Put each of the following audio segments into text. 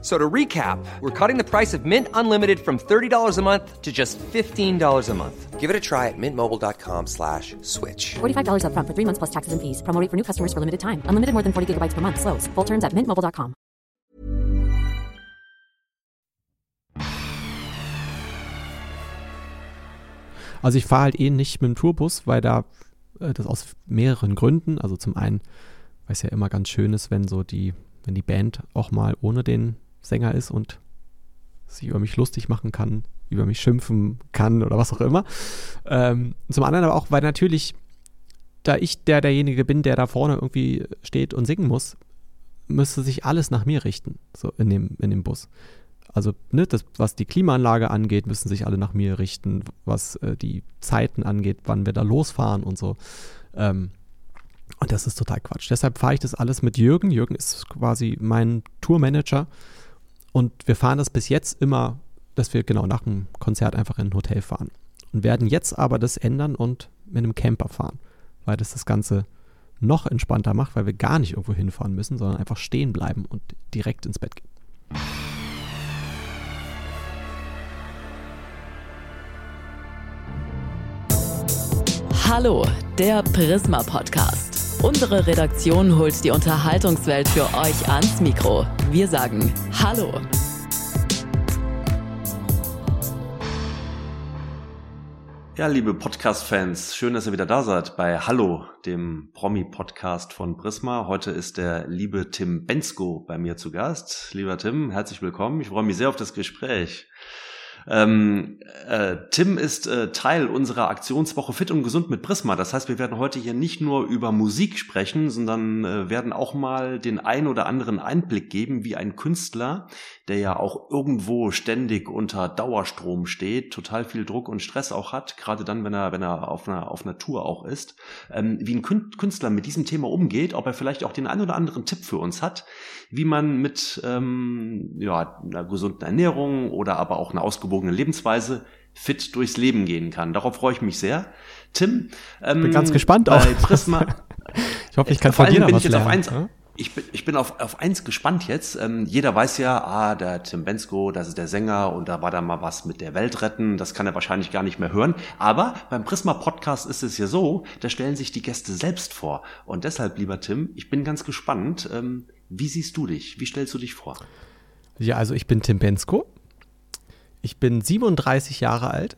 So to recap, we're cutting the price of Mint Unlimited from $30 a month to just $15 a month. Give it a try at mintmobile.com slash switch. $45 upfront for three months plus taxes and fees. Promo rate for new customers for limited time. Unlimited more than 40 gigabytes per month. Slows. Full terms at mintmobile.com. Also ich fahre halt eh nicht mit dem Tourbus, weil da äh, das aus mehreren Gründen, also zum einen, weil es ja immer ganz schön ist, wenn so die, wenn die Band auch mal ohne den Sänger ist und sich über mich lustig machen kann, über mich schimpfen kann oder was auch immer. Ähm, zum anderen aber auch, weil natürlich, da ich der derjenige bin, der da vorne irgendwie steht und singen muss, müsste sich alles nach mir richten, so in dem, in dem Bus. Also, ne, das, was die Klimaanlage angeht, müssen sich alle nach mir richten, was äh, die Zeiten angeht, wann wir da losfahren und so. Ähm, und das ist total Quatsch. Deshalb fahre ich das alles mit Jürgen. Jürgen ist quasi mein Tourmanager. Und wir fahren das bis jetzt immer, dass wir genau nach dem Konzert einfach in ein Hotel fahren. Und werden jetzt aber das ändern und mit einem Camper fahren, weil das das Ganze noch entspannter macht, weil wir gar nicht irgendwo hinfahren müssen, sondern einfach stehen bleiben und direkt ins Bett gehen. Hallo, der Prisma Podcast. Unsere Redaktion holt die Unterhaltungswelt für euch ans Mikro. Wir sagen Hallo. Ja, liebe Podcast-Fans, schön, dass ihr wieder da seid bei Hallo, dem Promi-Podcast von Prisma. Heute ist der liebe Tim Bensko bei mir zu Gast. Lieber Tim, herzlich willkommen. Ich freue mich sehr auf das Gespräch. Ähm, äh, Tim ist äh, Teil unserer Aktionswoche Fit und Gesund mit Prisma. Das heißt, wir werden heute hier nicht nur über Musik sprechen, sondern äh, werden auch mal den ein oder anderen Einblick geben, wie ein Künstler, der ja auch irgendwo ständig unter Dauerstrom steht, total viel Druck und Stress auch hat, gerade dann, wenn er, wenn er auf einer, auf einer Tour auch ist, ähm, wie ein Künstler mit diesem Thema umgeht, ob er vielleicht auch den ein oder anderen Tipp für uns hat, wie man mit ähm, ja, einer gesunden Ernährung oder aber auch einer ausgewogenen Lebensweise fit durchs Leben gehen kann. Darauf freue ich mich sehr. Tim, ähm, bin ganz gespannt auch. Prisma, ich hoffe, ich kann von dir noch was lernen. Eins, ja? ich bin, ich bin auf, auf eins gespannt jetzt. Ähm, jeder weiß ja, ah, der Tim Bensko, das ist der Sänger und da war da mal was mit der Welt retten. Das kann er wahrscheinlich gar nicht mehr hören. Aber beim Prisma Podcast ist es ja so, da stellen sich die Gäste selbst vor. Und deshalb, lieber Tim, ich bin ganz gespannt. Ähm, wie siehst du dich? Wie stellst du dich vor? Ja, also ich bin Tim Bensko. Ich bin 37 Jahre alt.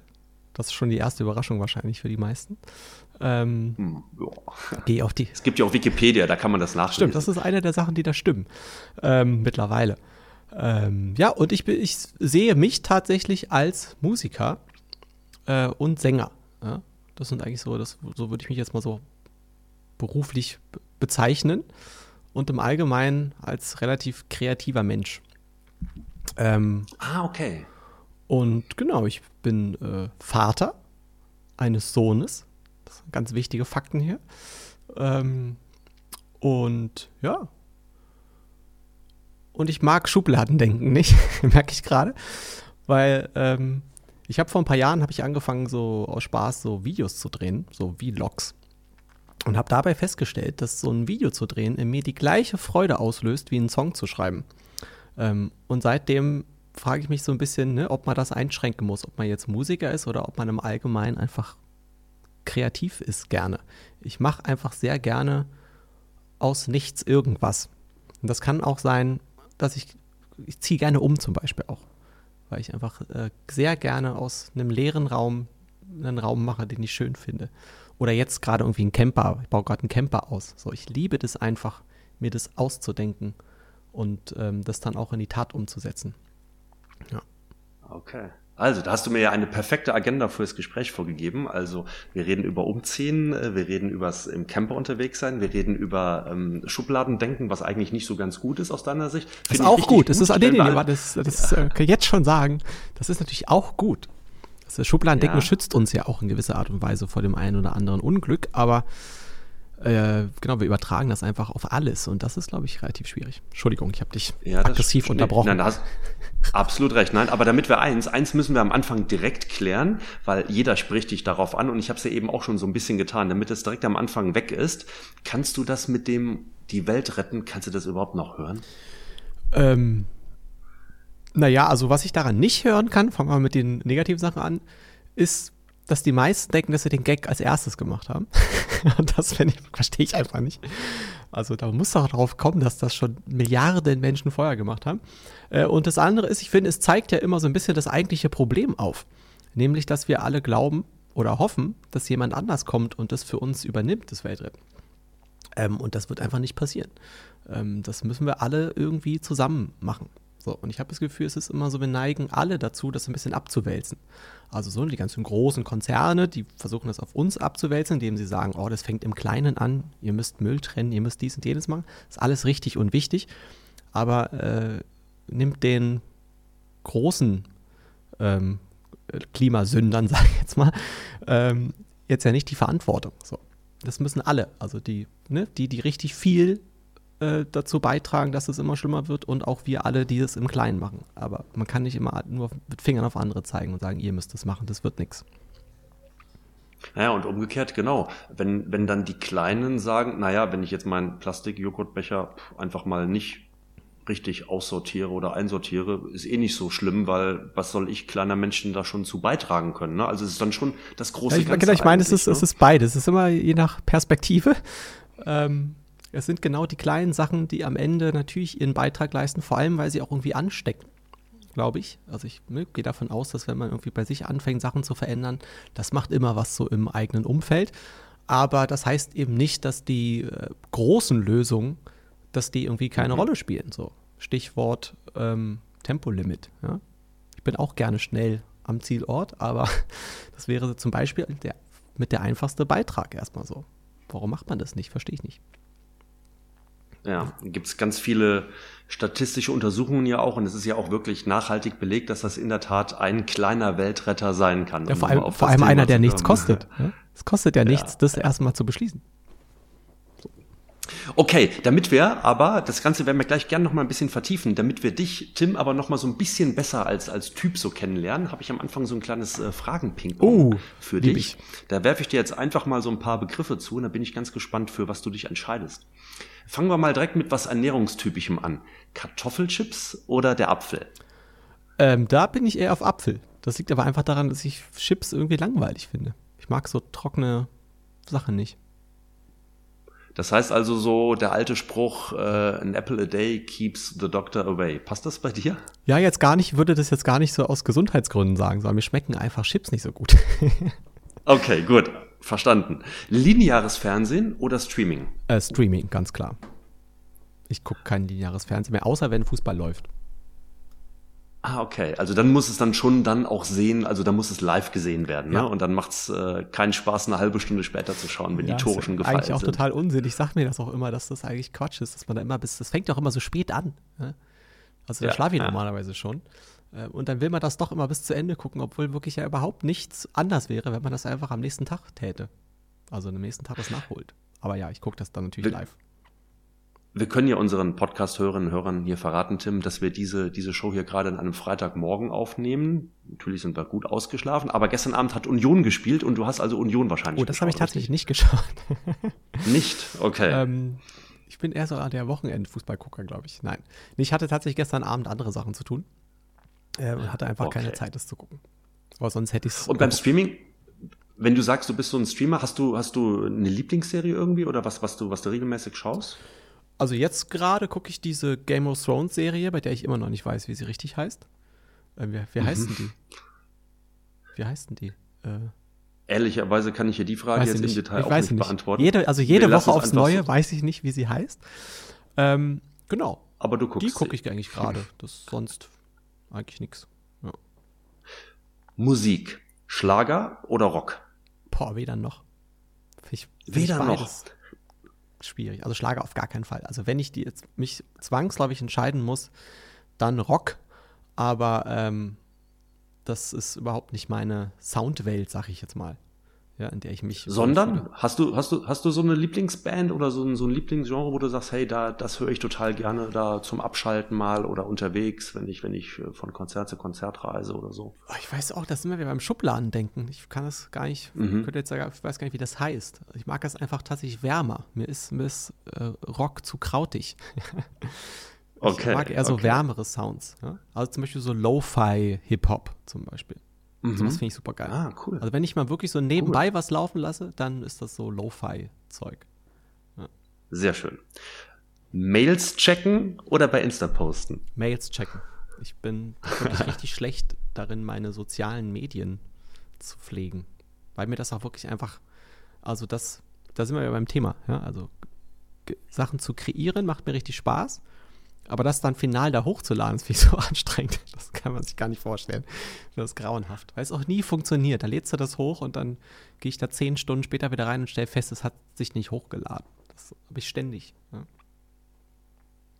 Das ist schon die erste Überraschung wahrscheinlich für die meisten. Ähm, hm, Geh auf die. Es gibt ja auch Wikipedia, da kann man das nachlesen. Stimmt, das ist eine der Sachen, die da stimmen. Ähm, mittlerweile. Ähm, ja, und ich, ich sehe mich tatsächlich als Musiker äh, und Sänger. Ja? Das sind eigentlich so, das, so würde ich mich jetzt mal so beruflich bezeichnen. Und im Allgemeinen als relativ kreativer Mensch. Ähm, ah, okay. Und genau, ich bin äh, Vater eines Sohnes ganz wichtige Fakten hier. Ähm, und ja. Und ich mag Schubladendenken nicht, merke ich gerade. Weil ähm, ich habe vor ein paar Jahren habe ich angefangen, so aus Spaß so Videos zu drehen, so Vlogs. Und habe dabei festgestellt, dass so ein Video zu drehen in mir die gleiche Freude auslöst, wie einen Song zu schreiben. Ähm, und seitdem frage ich mich so ein bisschen, ne, ob man das einschränken muss, ob man jetzt Musiker ist oder ob man im Allgemeinen einfach kreativ ist gerne. Ich mache einfach sehr gerne aus nichts irgendwas. Und das kann auch sein, dass ich, ich ziehe gerne um zum Beispiel auch, weil ich einfach äh, sehr gerne aus einem leeren Raum einen Raum mache, den ich schön finde. Oder jetzt gerade irgendwie ein Camper, ich baue gerade einen Camper aus. So, ich liebe das einfach, mir das auszudenken und ähm, das dann auch in die Tat umzusetzen. Ja. Okay. Also, da hast du mir ja eine perfekte Agenda fürs Gespräch vorgegeben. Also, wir reden über Umziehen, äh, wir reden übers im Camper unterwegs sein, wir reden über ähm, Schubladendenken, was eigentlich nicht so ganz gut ist aus deiner Sicht. Find das ist auch gut. Das ist, nee, nee, nee, das, das äh, kann ich jetzt schon sagen. Das ist natürlich auch gut. Das Schubladendenken ja. schützt uns ja auch in gewisser Art und Weise vor dem einen oder anderen Unglück, aber äh, genau, wir übertragen das einfach auf alles und das ist, glaube ich, relativ schwierig. Entschuldigung, ich habe dich Ja, das aggressiv stimmt. unterbrochen. Nein, da hast absolut recht. Nein, aber damit wir eins, eins müssen wir am Anfang direkt klären, weil jeder spricht dich darauf an und ich habe es ja eben auch schon so ein bisschen getan, damit es direkt am Anfang weg ist. Kannst du das mit dem die Welt retten? Kannst du das überhaupt noch hören? Ähm, naja, also was ich daran nicht hören kann, fangen wir mal mit den negativen Sachen an, ist, dass die meisten denken, dass sie den Gag als erstes gemacht haben. Und das ich, verstehe ich einfach nicht. Also da muss doch drauf kommen, dass das schon Milliarden Menschen vorher gemacht haben. Äh, Und das andere ist, ich finde, es zeigt ja immer so ein bisschen das eigentliche Problem auf. Nämlich, dass wir alle glauben oder hoffen, dass jemand anders kommt und das für uns übernimmt, das Weltretten. Ähm, und das wird einfach nicht passieren. Ähm, das müssen wir alle irgendwie zusammen machen. So, und ich habe das Gefühl, es ist immer so, wir neigen alle dazu, das ein bisschen abzuwälzen. Also so die ganzen großen Konzerne, die versuchen das auf uns abzuwälzen, indem sie sagen, oh, das fängt im Kleinen an, ihr müsst Müll trennen, ihr müsst dies und jenes machen. Das ist alles richtig und wichtig. Aber äh, nimmt den großen ähm, Klimasündern, sage ich jetzt mal, ähm, jetzt ja nicht die Verantwortung. So. Das müssen alle, also die, ne, die, die richtig viel äh, dazu beitragen, dass es immer schlimmer wird und auch wir alle, die es im Kleinen machen. Aber man kann nicht immer nur mit Fingern auf andere zeigen und sagen, ihr müsst das machen, das wird nichts. Naja, und umgekehrt, genau. Wenn, wenn dann die Kleinen sagen, naja, wenn ich jetzt meinen Plastik-Joghurtbecher einfach mal nicht richtig aussortiere oder einsortiere, ist eh nicht so schlimm, weil was soll ich kleiner Menschen da schon zu beitragen können? Ne? Also es ist dann schon das große ja, ich, Ganze. Genau, ich meine, es ist, ne? es ist beides. Es ist immer je nach Perspektive. Ähm, es sind genau die kleinen Sachen, die am Ende natürlich ihren Beitrag leisten, vor allem, weil sie auch irgendwie anstecken, glaube ich. Also ich ne, gehe davon aus, dass wenn man irgendwie bei sich anfängt, Sachen zu verändern, das macht immer was so im eigenen Umfeld. Aber das heißt eben nicht, dass die äh, großen Lösungen, dass die irgendwie keine Mhm. Rolle spielen. So Stichwort ähm, Tempolimit. Ja? Ich bin auch gerne schnell am Zielort, aber das wäre zum Beispiel der, mit der einfachste Beitrag erstmal so. Warum macht man das nicht? Verstehe ich nicht. Ja, gibt es ganz viele statistische Untersuchungen ja auch und es ist ja auch wirklich nachhaltig belegt, dass das in der Tat ein kleiner Weltretter sein kann. Ja, vor allem, vor allem einer, der nichts kostet. Ja? Es kostet ja nichts, das erstmal zu beschließen. Okay, damit wir aber, das Ganze werden wir gleich gerne noch mal ein bisschen vertiefen, damit wir dich, Tim, aber noch mal so ein bisschen besser als, als Typ so kennenlernen, habe ich am Anfang so ein kleines äh, Fragen-Ping-Pong Oh, für dich. ich. Da werfe ich dir jetzt einfach mal so ein paar Begriffe zu und da bin ich ganz gespannt, für was du dich entscheidest. Fangen wir mal direkt mit was Ernährungstypischem an. Kartoffelchips oder der Apfel? Ähm, da bin ich eher auf Apfel. Das liegt aber einfach daran, dass ich Chips irgendwie langweilig finde. Ich mag so trockene Sachen nicht. Das heißt also so der alte Spruch, äh, an apple a day keeps the doctor away. Passt das bei dir? Ja, jetzt gar nicht, würde das jetzt gar nicht so aus Gesundheitsgründen sagen, sondern mir schmecken einfach Chips nicht so gut. Okay, gut. Verstanden. Lineares Fernsehen oder Streaming? äh, Streaming, ganz klar. Ich gucke kein lineares Fernsehen mehr, außer wenn Fußball läuft. Ah, okay. Also dann muss es dann schon dann auch sehen, also dann muss es live gesehen werden, Ja. ne? Und dann macht's äh, keinen Spaß, eine halbe Stunde später zu schauen, wenn Ja, die Tore ist schon gefallen Eigentlich auch sind. total Unsinn. Ich sag mir das auch immer, dass das eigentlich Quatsch ist, dass man da immer bis, das fängt ja auch immer so spät an. Ne? Also da Ja, schlafe ich normalerweise schon. Äh, Und dann will man das doch immer bis zu Ende gucken, obwohl wirklich ja überhaupt nichts anders wäre, wenn man das einfach am nächsten Tag täte. Also am nächsten Tag das nachholt. Aber ja, ich gucke das dann natürlich Wir- live. Wir können ja unseren Podcast-Hörerinnen und Hörern hier verraten, Tim, dass wir diese, diese Show hier gerade an einem Freitagmorgen aufnehmen. Natürlich sind wir gut ausgeschlafen, aber gestern Abend hat Union gespielt und du hast also Union wahrscheinlich Oh, das habe ich tatsächlich nicht geschaut. Nicht? Okay. ähm, ich bin eher so der Wochenend-Fußballgucker, glaube ich. Nein. Ich hatte tatsächlich gestern Abend andere Sachen zu tun. Äh, und hatte einfach keine Okay. Zeit, das zu gucken. Aber sonst hätte ich es. und beim Streaming, wenn du sagst, du bist so ein Streamer, hast du, hast du eine Lieblingsserie irgendwie oder was, was du, was du regelmäßig schaust? Also jetzt gerade gucke ich diese Game of Thrones Serie, bei der ich immer noch nicht weiß, wie sie richtig heißt. Äh, wie wie heißt denn die? Wie heißt denn die? Äh, Ehrlicherweise kann ich hier die Frage jetzt ich im nicht. Detail ich auch weiß nicht, beantworten. Jede, also jede Wir Woche aufs Neue so. weiß ich nicht, wie sie heißt. Ähm, genau. Aber du guckst. Die gucke ich eigentlich gerade. Das sonst eigentlich nichts. Ja. Musik. Schlager oder Rock? Boah, weder noch. Ich, Weder noch. Schwierig. Also Schlager auf gar keinen Fall. Also wenn ich die jetzt mich zwangsläufig entscheiden muss, dann Rock. Aber ähm, das ist überhaupt nicht meine Soundwelt, sag ich jetzt mal. Ja, in der ich mich. Sondern hast du, hast du, hast du so eine Lieblingsband oder so ein, so ein Lieblingsgenre, wo du sagst, hey, da, das höre ich total gerne, da zum Abschalten mal oder unterwegs, wenn ich, wenn ich äh, von Konzert zu Konzert reise oder so? Oh, ich weiß auch, das sind wir beim Schubladen denken. Ich kann das gar nicht, mhm. könnte jetzt sagen, ich weiß gar nicht, wie das heißt. Ich mag das einfach tatsächlich wärmer. Mir ist, mir ist äh, Rock zu krautig. okay. Ich mag eher so okay. wärmere Sounds. Ja? Also zum Beispiel so Lo-Fi Hip-Hop zum Beispiel. Mhm. So, das finde ich super geil. Ah, cool. Also wenn ich mal wirklich so nebenbei cool. was laufen lasse, dann ist das so Lo-Fi-Zeug. Ja. Sehr schön. Mails checken oder bei Insta posten? Mails checken. Ich bin wirklich richtig schlecht darin, meine sozialen Medien zu pflegen. Weil mir das auch wirklich einfach, also das, da sind wir ja beim Thema, ja, also Sachen zu kreieren macht mir richtig Spaß. Aber das dann final da hochzuladen, ist wie so anstrengend. Das kann man sich gar nicht vorstellen. Das ist grauenhaft. Weil es auch nie funktioniert. Da lädst du das hoch und dann gehe ich da zehn Stunden später wieder rein und stelle fest, es hat sich nicht hochgeladen. Das habe ich ständig. Ja.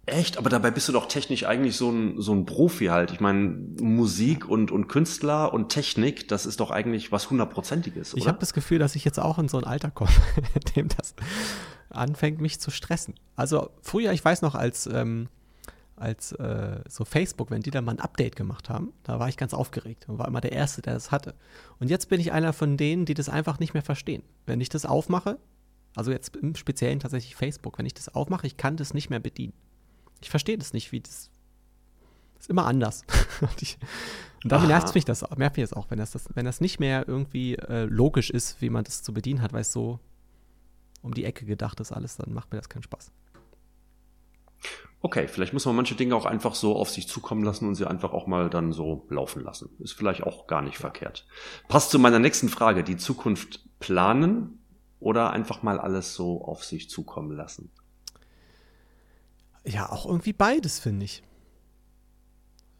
Echt? Aber dabei bist du doch technisch eigentlich so ein, so ein Profi halt. Ich meine, Musik und, und Künstler und Technik, das ist doch eigentlich was hundertprozentiges, Ich habe das Gefühl, dass ich jetzt auch in so ein Alter komme, in dem das anfängt, mich zu stressen. Also früher, ich weiß noch, als ähm, als äh, so Facebook, wenn die da mal ein Update gemacht haben, da war ich ganz aufgeregt und war immer der Erste, der das hatte. Und jetzt bin ich einer von denen, die das einfach nicht mehr verstehen. Wenn ich das aufmache, also jetzt im Speziellen tatsächlich Facebook, wenn ich das aufmache, ich kann das nicht mehr bedienen. Ich verstehe das nicht, wie das ist immer anders. und, ich, und dann nervt mich das, nervt mich das auch, wenn das, das, wenn das nicht mehr irgendwie äh, logisch ist, wie man das zu bedienen hat, weil es so um die Ecke gedacht ist alles, dann macht mir das keinen Spaß. Okay, vielleicht muss man manche Dinge auch einfach so auf sich zukommen lassen und sie einfach auch mal dann so laufen lassen. Ist vielleicht auch gar nicht verkehrt. Passt zu meiner nächsten Frage. Die Zukunft planen oder einfach mal alles so auf sich zukommen lassen? Ja, auch irgendwie beides, finde ich.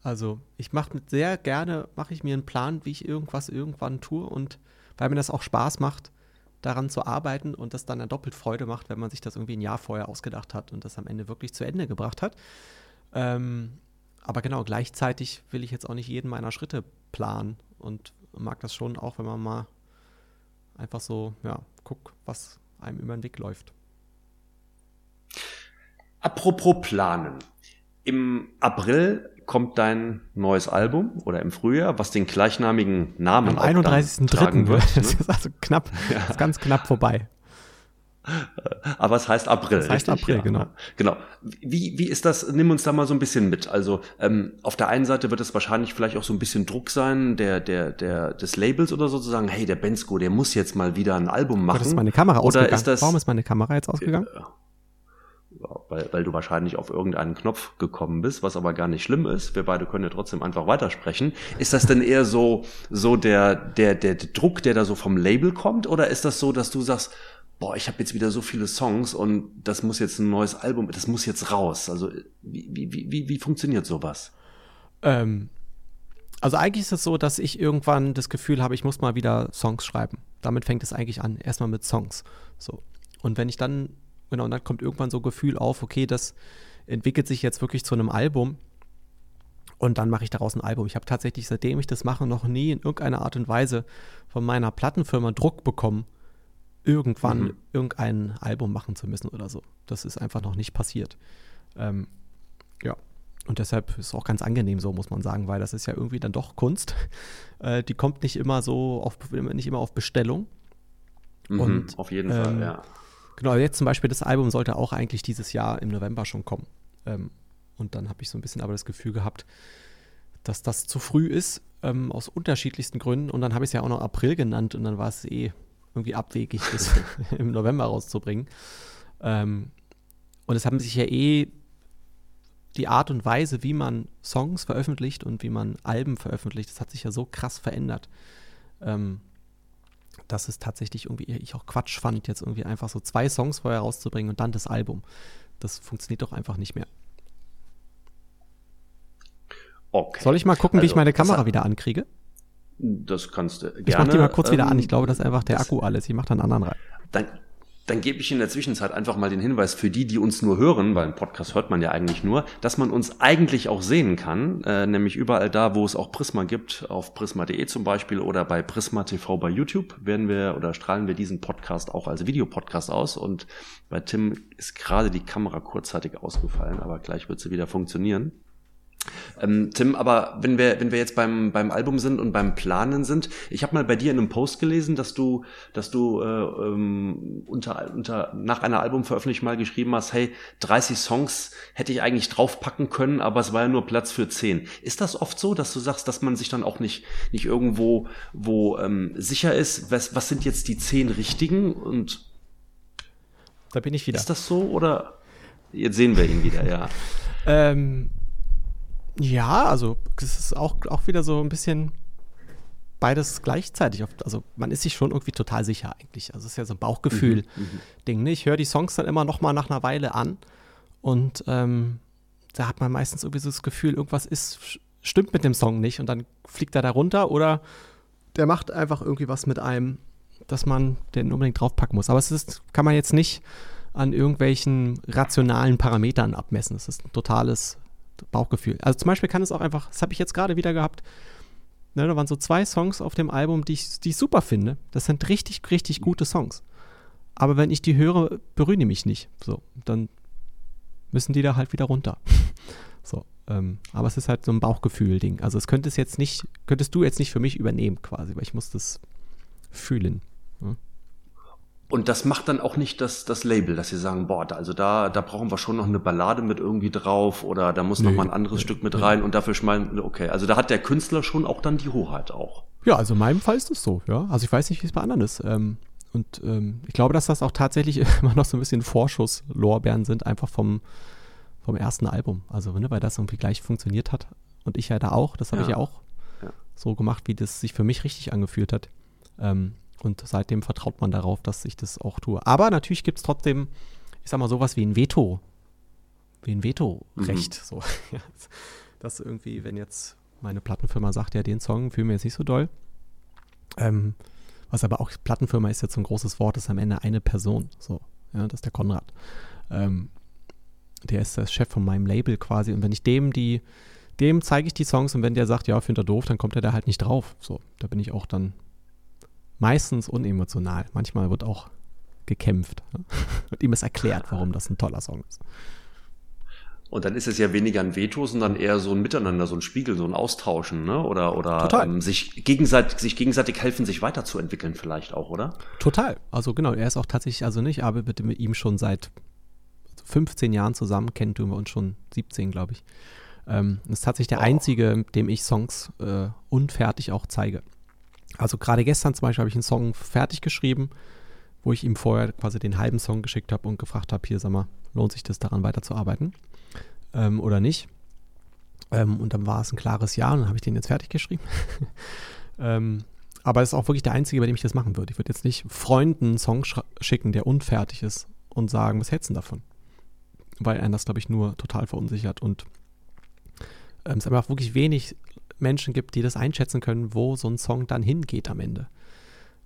Also, ich mache sehr gerne, mache ich mir einen Plan, wie ich irgendwas irgendwann tue und weil mir das auch Spaß macht, daran zu arbeiten und das dann ja doppelt Freude macht, wenn man sich das irgendwie ein Jahr vorher ausgedacht hat und das am Ende wirklich zu Ende gebracht hat. Ähm, aber genau, gleichzeitig will ich jetzt auch nicht jeden meiner Schritte planen und mag das schon auch, wenn man mal einfach so, ja, guckt, was einem über den Weg läuft. Apropos planen. Im April kommt dein neues Album oder im Frühjahr, was den gleichnamigen Namen Am 31.3. wird. Ne? Das ist also knapp, ja. ist ganz knapp vorbei. Aber es heißt April. Es heißt richtig? April, ja. genau. Genau. Wie, wie ist das? Nimm uns da mal so ein bisschen mit. Also ähm, auf der einen Seite wird es wahrscheinlich vielleicht auch so ein bisschen Druck sein, der, der, der des Labels oder sozusagen, hey, der Bensko, der muss jetzt mal wieder ein Album machen. Gott, ist meine Kamera oder ausgegangen? Ist das, Warum ist meine Kamera jetzt ausgegangen? Äh, weil, weil du wahrscheinlich auf irgendeinen Knopf gekommen bist, was aber gar nicht schlimm ist. Wir beide können ja trotzdem einfach weitersprechen. Ist das denn eher so, so der, der, der, Druck, der da so vom Label kommt? Oder ist das so, dass du sagst, boah, ich habe jetzt wieder so viele Songs und das muss jetzt ein neues Album, das muss jetzt raus. Also wie, wie, wie, wie funktioniert sowas? Ähm, also eigentlich ist es so, dass ich irgendwann das Gefühl habe, ich muss mal wieder Songs schreiben. Damit fängt es eigentlich an, erstmal mit Songs. So. Und wenn ich dann Genau, und dann kommt irgendwann so ein Gefühl auf, okay, das entwickelt sich jetzt wirklich zu einem Album. Und dann mache ich daraus ein Album. Ich habe tatsächlich, seitdem ich das mache, noch nie in irgendeiner Art und Weise von meiner Plattenfirma Druck bekommen, irgendwann mhm. irgendein Album machen zu müssen oder so. Das ist einfach noch nicht passiert. Ähm, ja. Und deshalb ist es auch ganz angenehm so, muss man sagen, weil das ist ja irgendwie dann doch Kunst. Äh, die kommt nicht immer so auf, nicht immer auf Bestellung. Mhm, und, auf jeden ähm, Fall, ja. Genau, jetzt zum Beispiel das Album sollte auch eigentlich dieses Jahr im November schon kommen. Ähm, und dann habe ich so ein bisschen aber das Gefühl gehabt, dass das zu früh ist, ähm, aus unterschiedlichsten Gründen. Und dann habe ich es ja auch noch April genannt und dann war es eh irgendwie abwegig, das im November rauszubringen. Ähm, und es haben sich ja eh die Art und Weise, wie man Songs veröffentlicht und wie man Alben veröffentlicht, das hat sich ja so krass verändert. Ähm, dass es tatsächlich irgendwie, ich auch Quatsch fand, jetzt irgendwie einfach so zwei Songs vorher rauszubringen und dann das Album. Das funktioniert doch einfach nicht mehr. Okay. Soll ich mal gucken, also, wie ich also, meine Kamera wieder ankriege? Das kannst du gerne. Ich mach die mal kurz ähm, wieder an. Ich glaube, das ist einfach der Akku alles. Ich mach dann einen anderen rein. Dann, Dann gebe ich in der Zwischenzeit einfach mal den Hinweis für die, die uns nur hören, weil im Podcast hört man ja eigentlich nur, dass man uns eigentlich auch sehen kann, äh, nämlich überall da, wo es auch Prisma gibt, auf prisma.de zum Beispiel oder bei Prisma TV bei YouTube werden wir oder strahlen wir diesen Podcast auch als Videopodcast aus und bei Tim ist gerade die Kamera kurzzeitig ausgefallen, aber gleich wird sie wieder funktionieren. Ähm, Tim, aber wenn wir, wenn wir jetzt beim, beim Album sind und beim Planen sind, ich habe mal bei dir in einem Post gelesen, dass du, dass du äh, ähm, unter, unter, nach einer Albumveröffentlichung mal geschrieben hast, hey, 30 Songs hätte ich eigentlich draufpacken können, aber es war ja nur Platz für 10. Ist das oft so, dass du sagst, dass man sich dann auch nicht, nicht irgendwo wo ähm, sicher ist, was, was sind jetzt die 10 richtigen und da bin ich wieder. Ist das so oder jetzt sehen wir ihn wieder, ja. ähm, ja, also es ist auch, auch wieder so ein bisschen beides gleichzeitig. Also man ist sich schon irgendwie total sicher eigentlich. Also es ist ja so ein Bauchgefühl-Ding. Mhm, ne? Ich höre die Songs dann immer noch mal nach einer Weile an und ähm, da hat man meistens irgendwie so das Gefühl, irgendwas ist, stimmt mit dem Song nicht und dann fliegt er da runter oder der macht einfach irgendwie was mit einem, dass man den unbedingt draufpacken muss. Aber es ist, kann man jetzt nicht an irgendwelchen rationalen Parametern abmessen. Es ist ein totales Bauchgefühl. Also zum Beispiel kann es auch einfach, das habe ich jetzt gerade wieder gehabt, ne, da waren so zwei Songs auf dem Album, die ich, die ich super finde. Das sind richtig, richtig gute Songs. Aber wenn ich die höre, berühren die mich nicht. So, dann müssen die da halt wieder runter. so, ähm, aber es ist halt so ein Bauchgefühl-Ding. Also es könntest jetzt nicht, könntest du jetzt nicht für mich übernehmen quasi, weil ich muss das fühlen. Ja? Und das macht dann auch nicht das, das Label, dass sie sagen, boah, also da, da brauchen wir schon noch eine Ballade mit irgendwie drauf oder da muss nee, noch mal ein anderes nee, Stück mit nee. rein und dafür schmeißen, okay, also da hat der Künstler schon auch dann die Hoheit auch. Ja, also in meinem Fall ist es so, ja. Also ich weiß nicht, wie es bei anderen ist. Ähm, und ähm, ich glaube, dass das auch tatsächlich immer noch so ein bisschen Vorschusslorbeeren sind, einfach vom, vom ersten Album. Also, ne, weil das irgendwie gleich funktioniert hat. Und ich ja da auch, das habe ja. ich ja auch ja. so gemacht, wie das sich für mich richtig angefühlt hat. Ähm, und seitdem vertraut man darauf, dass ich das auch tue. Aber natürlich gibt es trotzdem, ich sag mal, sowas wie ein Veto. Wie ein Vetorecht. Mhm. So. das irgendwie, wenn jetzt meine Plattenfirma sagt, ja, den Song fühlen wir jetzt nicht so doll. Ähm, was aber auch Plattenfirma ist jetzt so ein großes Wort, ist am Ende eine Person. So, ja, das ist der Konrad. Ähm, der ist der Chef von meinem Label quasi. Und wenn ich dem die, dem zeige ich die Songs und wenn der sagt, ja, findet er doof, dann kommt er da halt nicht drauf. So, da bin ich auch dann meistens unemotional. Manchmal wird auch gekämpft. Und ihm ist erklärt, warum das ein toller Song ist. Und dann ist es ja weniger ein Veto, sondern eher so ein Miteinander, so ein Spiegel, so ein Austauschen, ne? Oder, oder ähm, sich, gegenseitig, sich gegenseitig helfen, sich weiterzuentwickeln, vielleicht auch, oder? Total. Also genau, er ist auch tatsächlich, also nicht, aber bitte mit ihm schon seit 15 Jahren zusammen, kennen tun wir uns schon 17, glaube ich. Ähm, ist tatsächlich der oh. einzige, dem ich Songs äh, unfertig auch zeige. Also gerade gestern zum Beispiel habe ich einen Song fertig geschrieben, wo ich ihm vorher quasi den halben Song geschickt habe und gefragt habe, hier sag mal, lohnt sich das daran weiterzuarbeiten ähm, oder nicht? Ähm, und dann war es ein klares Ja und dann habe ich den jetzt fertig geschrieben. ähm, aber es ist auch wirklich der Einzige, bei dem ich das machen würde. Ich würde jetzt nicht Freunden einen Song schicken, der unfertig ist und sagen, was hältst du davon? Weil einen das, glaube ich, nur total verunsichert und ähm, es einfach wirklich wenig Menschen gibt, die das einschätzen können, wo so ein Song dann hingeht am Ende.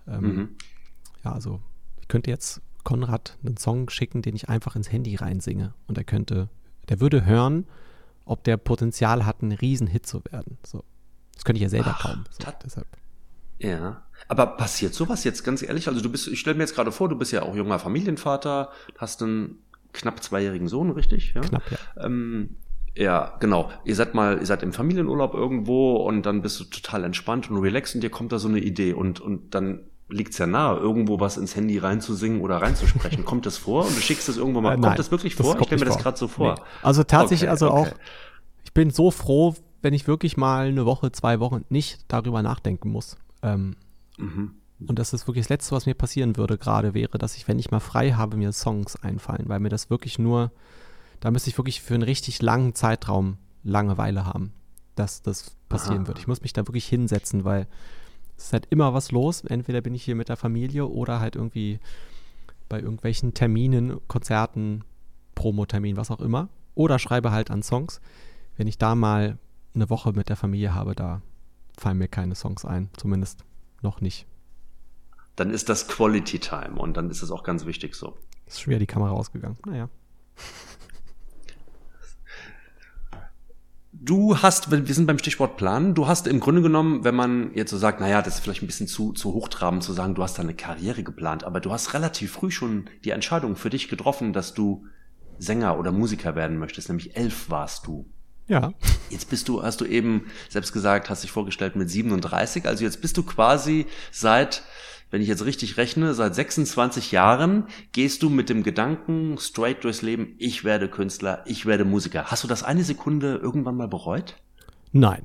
Ähm, mhm. Ja, also ich könnte jetzt Konrad einen Song schicken, den ich einfach ins Handy reinsinge und er könnte, der würde hören, ob der Potenzial hat, ein Riesenhit zu werden. So. Das könnte ich ja selber Ach, kaum. So, deshalb. Ja. Aber passiert sowas jetzt ganz ehrlich? Also du bist, ich stelle mir jetzt gerade vor, du bist ja auch junger Familienvater, hast einen knapp zweijährigen Sohn, richtig? Ja? Knapp, ja. Ähm, ja, genau. Ihr seid mal, ihr seid im Familienurlaub irgendwo und dann bist du total entspannt und relaxed und dir kommt da so eine Idee und, und dann liegt's ja nahe, irgendwo was ins Handy reinzusingen oder reinzusprechen. kommt das vor und du schickst es irgendwo mal? Äh, kommt das wirklich vor? Das ich stelle mir das gerade so vor. Nee. Also tatsächlich, okay, also okay. auch, ich bin so froh, wenn ich wirklich mal eine Woche, zwei Wochen nicht darüber nachdenken muss. Ähm, mhm. Und das ist wirklich das Letzte, was mir passieren würde gerade, wäre, dass ich, wenn ich mal frei habe, mir Songs einfallen, weil mir das wirklich nur da müsste ich wirklich für einen richtig langen Zeitraum Langeweile haben, dass das passieren Aha. wird. Ich muss mich da wirklich hinsetzen, weil es ist halt immer was los. Entweder bin ich hier mit der Familie oder halt irgendwie bei irgendwelchen Terminen, Konzerten, Promotermin, was auch immer. Oder schreibe halt an Songs. Wenn ich da mal eine Woche mit der Familie habe, da fallen mir keine Songs ein. Zumindest noch nicht. dann ist das Quality Time und dann ist es auch ganz wichtig so. Ist schon wieder die Kamera ausgegangen. Naja. Du hast, wir sind beim Stichwort Plan, du hast im Grunde genommen, wenn man jetzt so sagt, naja, das ist vielleicht ein bisschen zu, zu hochtrabend zu sagen, du hast da eine Karriere geplant, aber du hast relativ früh schon die Entscheidung für dich getroffen, dass du Sänger oder Musiker werden möchtest, nämlich elf warst du. Ja. Jetzt bist du, hast du eben selbst gesagt, hast dich vorgestellt mit 37, also jetzt bist du quasi seit wenn ich jetzt richtig rechne, seit 26 Jahren gehst du mit dem Gedanken straight durchs Leben, ich werde Künstler, ich werde Musiker. Hast du das eine Sekunde irgendwann mal bereut? Nein.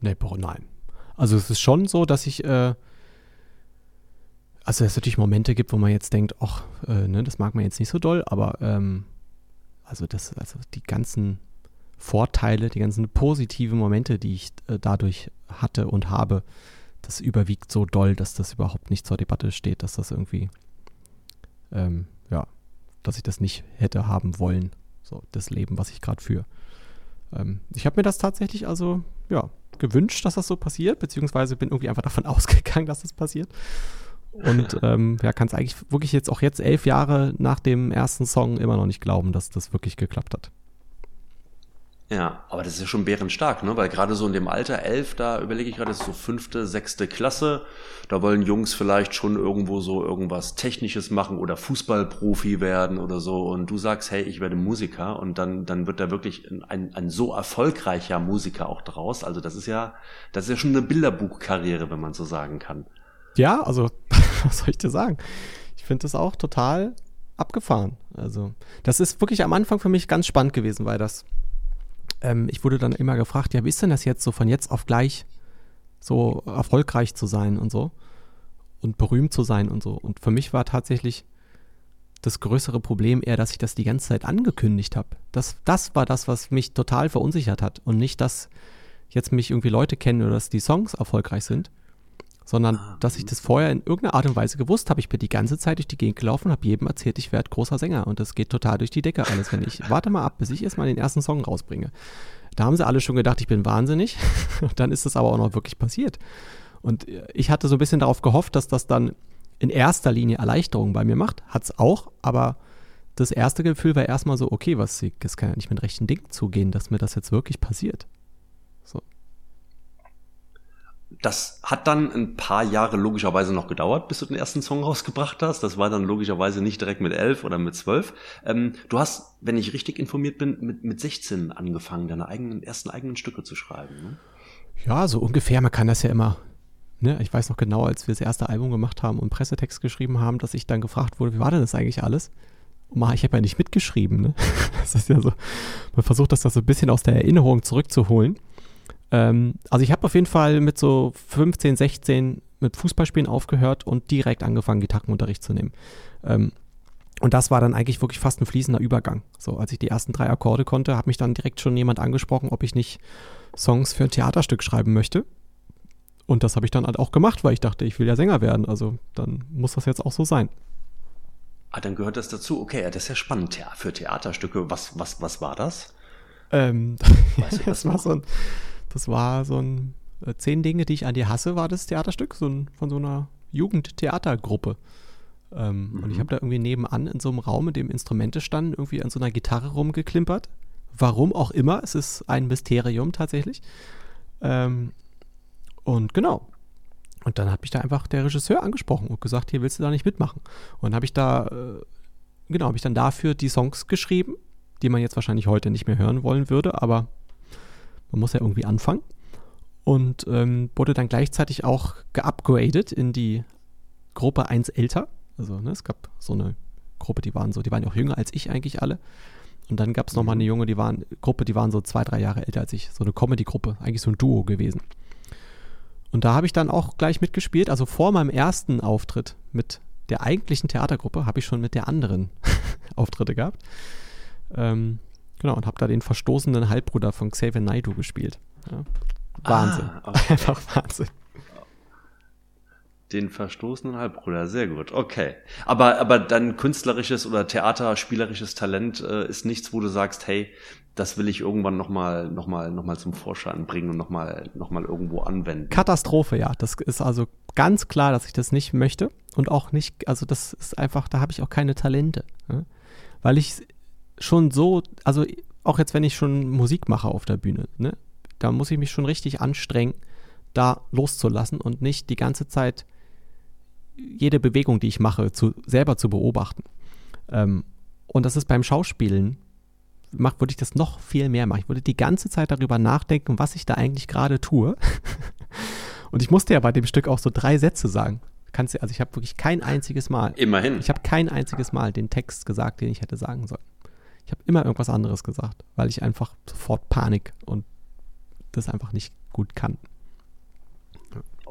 Nee, nein. Also es ist schon so, dass ich, äh, also es natürlich Momente gibt, wo man jetzt denkt, ach, äh, ne, das mag man jetzt nicht so doll, aber ähm, also das, also die ganzen Vorteile, die ganzen positiven Momente, die ich äh, dadurch hatte und habe, das überwiegt so doll, dass das überhaupt nicht zur Debatte steht, dass das irgendwie, ähm, ja, dass ich das nicht hätte haben wollen, so das Leben, was ich gerade führe. Ähm, ich habe mir das tatsächlich also, ja, gewünscht, dass das so passiert, beziehungsweise bin irgendwie einfach davon ausgegangen, dass das passiert. Und ähm, ja, kann es eigentlich wirklich jetzt auch jetzt elf Jahre nach dem ersten Song immer noch nicht glauben, dass das wirklich geklappt hat. Ja, aber das ist ja schon bärenstark, ne? Weil gerade so in dem Alter elf, da überlege ich gerade, das ist so fünfte, sechste Klasse. Da wollen Jungs vielleicht schon irgendwo so irgendwas Technisches machen oder Fußballprofi werden oder so. Und du sagst, hey, ich werde Musiker und dann, dann wird da wirklich ein, ein so erfolgreicher Musiker auch draus. Also das ist ja, das ist ja schon eine Bilderbuchkarriere, wenn man so sagen kann. Ja, also, was soll ich dir sagen? Ich finde das auch total abgefahren. Also, das ist wirklich am Anfang für mich ganz spannend gewesen, weil das ähm, ich wurde dann immer gefragt, ja, wie ist denn das jetzt so von jetzt auf gleich so erfolgreich zu sein und so und berühmt zu sein und so. Und für mich war tatsächlich das größere Problem eher, dass ich das die ganze Zeit angekündigt habe. Das, das war das, was mich total verunsichert hat und nicht, dass jetzt mich irgendwie Leute kennen oder dass die Songs erfolgreich sind, sondern ah, dass ich das vorher in irgendeiner Art und Weise gewusst habe. Ich bin die ganze Zeit durch die Gegend gelaufen und habe jedem erzählt, ich werde großer Sänger und das geht total durch die Decke alles, wenn ich warte mal ab, bis ich erstmal den ersten Song rausbringe. Da haben sie alle schon gedacht, ich bin wahnsinnig. dann ist das aber auch noch wirklich passiert. Und ich hatte so ein bisschen darauf gehofft, dass das dann in erster Linie Erleichterung bei mir macht. Hat es auch, aber das erste Gefühl war erstmal so, okay, was, das kann ja nicht mit rechten Dingen zugehen, dass mir das jetzt wirklich passiert das hat dann ein paar Jahre logischerweise noch gedauert, bis du den ersten Song rausgebracht hast. Das war dann logischerweise nicht direkt mit elf oder mit zwölf. Ähm, du hast, wenn ich richtig informiert bin, mit, mit 16 angefangen, deine eigenen, ersten eigenen Stücke zu schreiben. Ne? Ja, so ungefähr. Man kann das ja immer. Ne? Ich weiß noch genau, als wir das erste Album gemacht haben und Pressetext geschrieben haben, dass ich dann gefragt wurde, wie war denn das eigentlich alles? Und ich habe ja nicht mitgeschrieben. Ne? Das ist ja so, man versucht das da so ein bisschen aus der Erinnerung zurückzuholen. Ähm, also ich habe auf jeden Fall mit so 15, 16 mit Fußballspielen aufgehört und direkt angefangen, Gitarrenunterricht zu nehmen. Ähm, und das war dann eigentlich wirklich fast ein fließender Übergang. So, als ich die ersten drei Akkorde konnte, hat mich dann direkt schon jemand angesprochen, ob ich nicht Songs für ein Theaterstück schreiben möchte. Und das habe ich dann halt auch gemacht, weil ich dachte, ich will ja Sänger werden. Also dann muss das jetzt auch so sein. Ah, dann gehört das dazu. Okay, das ist ja spannend. Für Theaterstücke, was, was, was war das? Ähm, das war so ein, das war so ein äh, Zehn Dinge, die ich an dir hasse, war das Theaterstück, so ein, von so einer Jugendtheatergruppe. Ähm, mhm. Und ich mhm. habe da irgendwie nebenan in so einem Raum, in dem Instrumente standen, irgendwie an so einer Gitarre rumgeklimpert. Warum auch immer, es ist ein Mysterium tatsächlich. Ähm, und genau. Und dann hat mich da einfach der Regisseur angesprochen und gesagt, hier willst du da nicht mitmachen. Und dann habe ich da, äh, genau, habe ich dann dafür die Songs geschrieben, die man jetzt wahrscheinlich heute nicht mehr hören wollen würde, aber man muss ja irgendwie anfangen. Und ähm, wurde dann gleichzeitig auch geupgradet in die Gruppe 1 älter. Also ne, es gab so eine Gruppe, die waren so, die waren ja auch jünger als ich eigentlich alle. Und dann gab es nochmal eine junge, die waren, Gruppe, die waren so zwei, drei Jahre älter als ich. So eine Comedy-Gruppe, eigentlich so ein Duo gewesen. Und da habe ich dann auch gleich mitgespielt. Also vor meinem ersten Auftritt mit der eigentlichen Theatergruppe habe ich schon mit der anderen Auftritte gehabt. Ähm, Genau, und habe da den verstoßenen Halbbruder von Xavier Naidoo gespielt. Ja. Wahnsinn. Ah, okay. Einfach Wahnsinn. Den verstoßenen Halbbruder, sehr gut. Okay. Aber, aber dein künstlerisches oder theaterspielerisches Talent äh, ist nichts, wo du sagst, hey, das will ich irgendwann nochmal noch mal, noch mal zum Vorschein bringen und nochmal noch mal irgendwo anwenden. Katastrophe, ja. Das ist also ganz klar, dass ich das nicht möchte. Und auch nicht, also das ist einfach, da habe ich auch keine Talente. Ne? Weil ich schon so, also auch jetzt, wenn ich schon Musik mache auf der Bühne, ne, da muss ich mich schon richtig anstrengen, da loszulassen und nicht die ganze Zeit jede Bewegung, die ich mache, zu, selber zu beobachten. Ähm, und das ist beim Schauspielen, mach, würde ich das noch viel mehr machen. Ich würde die ganze Zeit darüber nachdenken, was ich da eigentlich gerade tue. und ich musste ja bei dem Stück auch so drei Sätze sagen. Kannst du, also ich habe wirklich kein einziges Mal. Immerhin. Ich habe kein einziges Mal den Text gesagt, den ich hätte sagen sollen. Ich habe immer irgendwas anderes gesagt, weil ich einfach sofort Panik und das einfach nicht gut kann.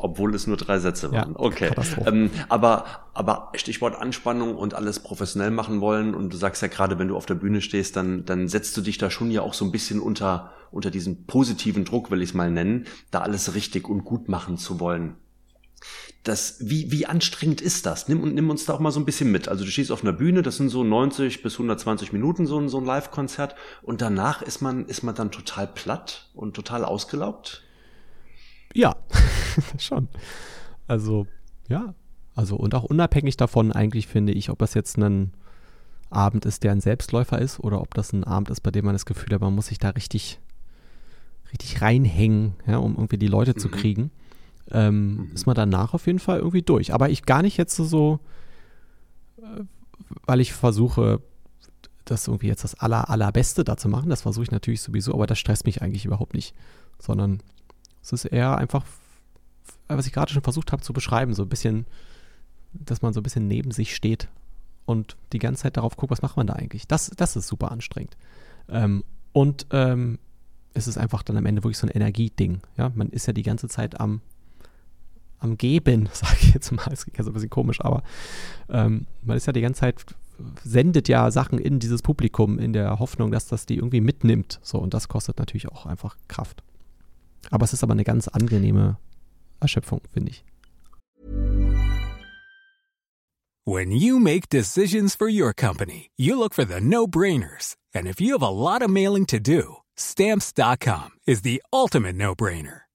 Obwohl es nur drei Sätze waren. Ja, okay. Ähm, aber, aber Stichwort Anspannung und alles professionell machen wollen. Und du sagst ja gerade, wenn du auf der Bühne stehst, dann, dann setzt du dich da schon ja auch so ein bisschen unter, unter diesen positiven Druck, will ich es mal nennen, da alles richtig und gut machen zu wollen. Das, wie, wie anstrengend ist das? Nimm, nimm uns da auch mal so ein bisschen mit. Also du stehst auf einer Bühne, das sind so 90 bis 120 Minuten so ein, so ein Live-Konzert und danach ist man, ist man dann total platt und total ausgelaugt? Ja, schon. Also, ja. Also, und auch unabhängig davon, eigentlich finde ich, ob das jetzt ein Abend ist, der ein Selbstläufer ist, oder ob das ein Abend ist, bei dem man das Gefühl hat, man muss sich da richtig, richtig reinhängen, ja, um irgendwie die Leute zu Mhm. kriegen, ähm, Mhm. ist man danach auf jeden Fall irgendwie durch. Aber ich gar nicht jetzt so, äh, weil ich versuche, das irgendwie jetzt das aller, allerbeste da zu machen. Das versuche ich natürlich sowieso, aber das stresst mich eigentlich überhaupt nicht. Sondern es ist eher einfach, was ich gerade schon versucht habe zu beschreiben, so ein bisschen, dass man so ein bisschen neben sich steht und die ganze Zeit darauf guckt, was macht man da eigentlich. Das, das ist super anstrengend. Ähm, und ähm, es ist einfach dann am Ende wirklich so ein Energieding. Ja, man ist ja die ganze Zeit am, am Geben, sage ich jetzt mal. Es klingt ja so ein bisschen komisch, aber ähm, man ist ja die ganze Zeit, sendet ja Sachen in dieses Publikum in der Hoffnung, dass das die irgendwie mitnimmt. So, und das kostet natürlich auch einfach Kraft. Aber es ist aber eine ganz angenehme Erschöpfung, finde ich. When you make decisions for your company, you look for the no brainers. And if you have a lot of mailing to do, stamps.com is the ultimate no brainer.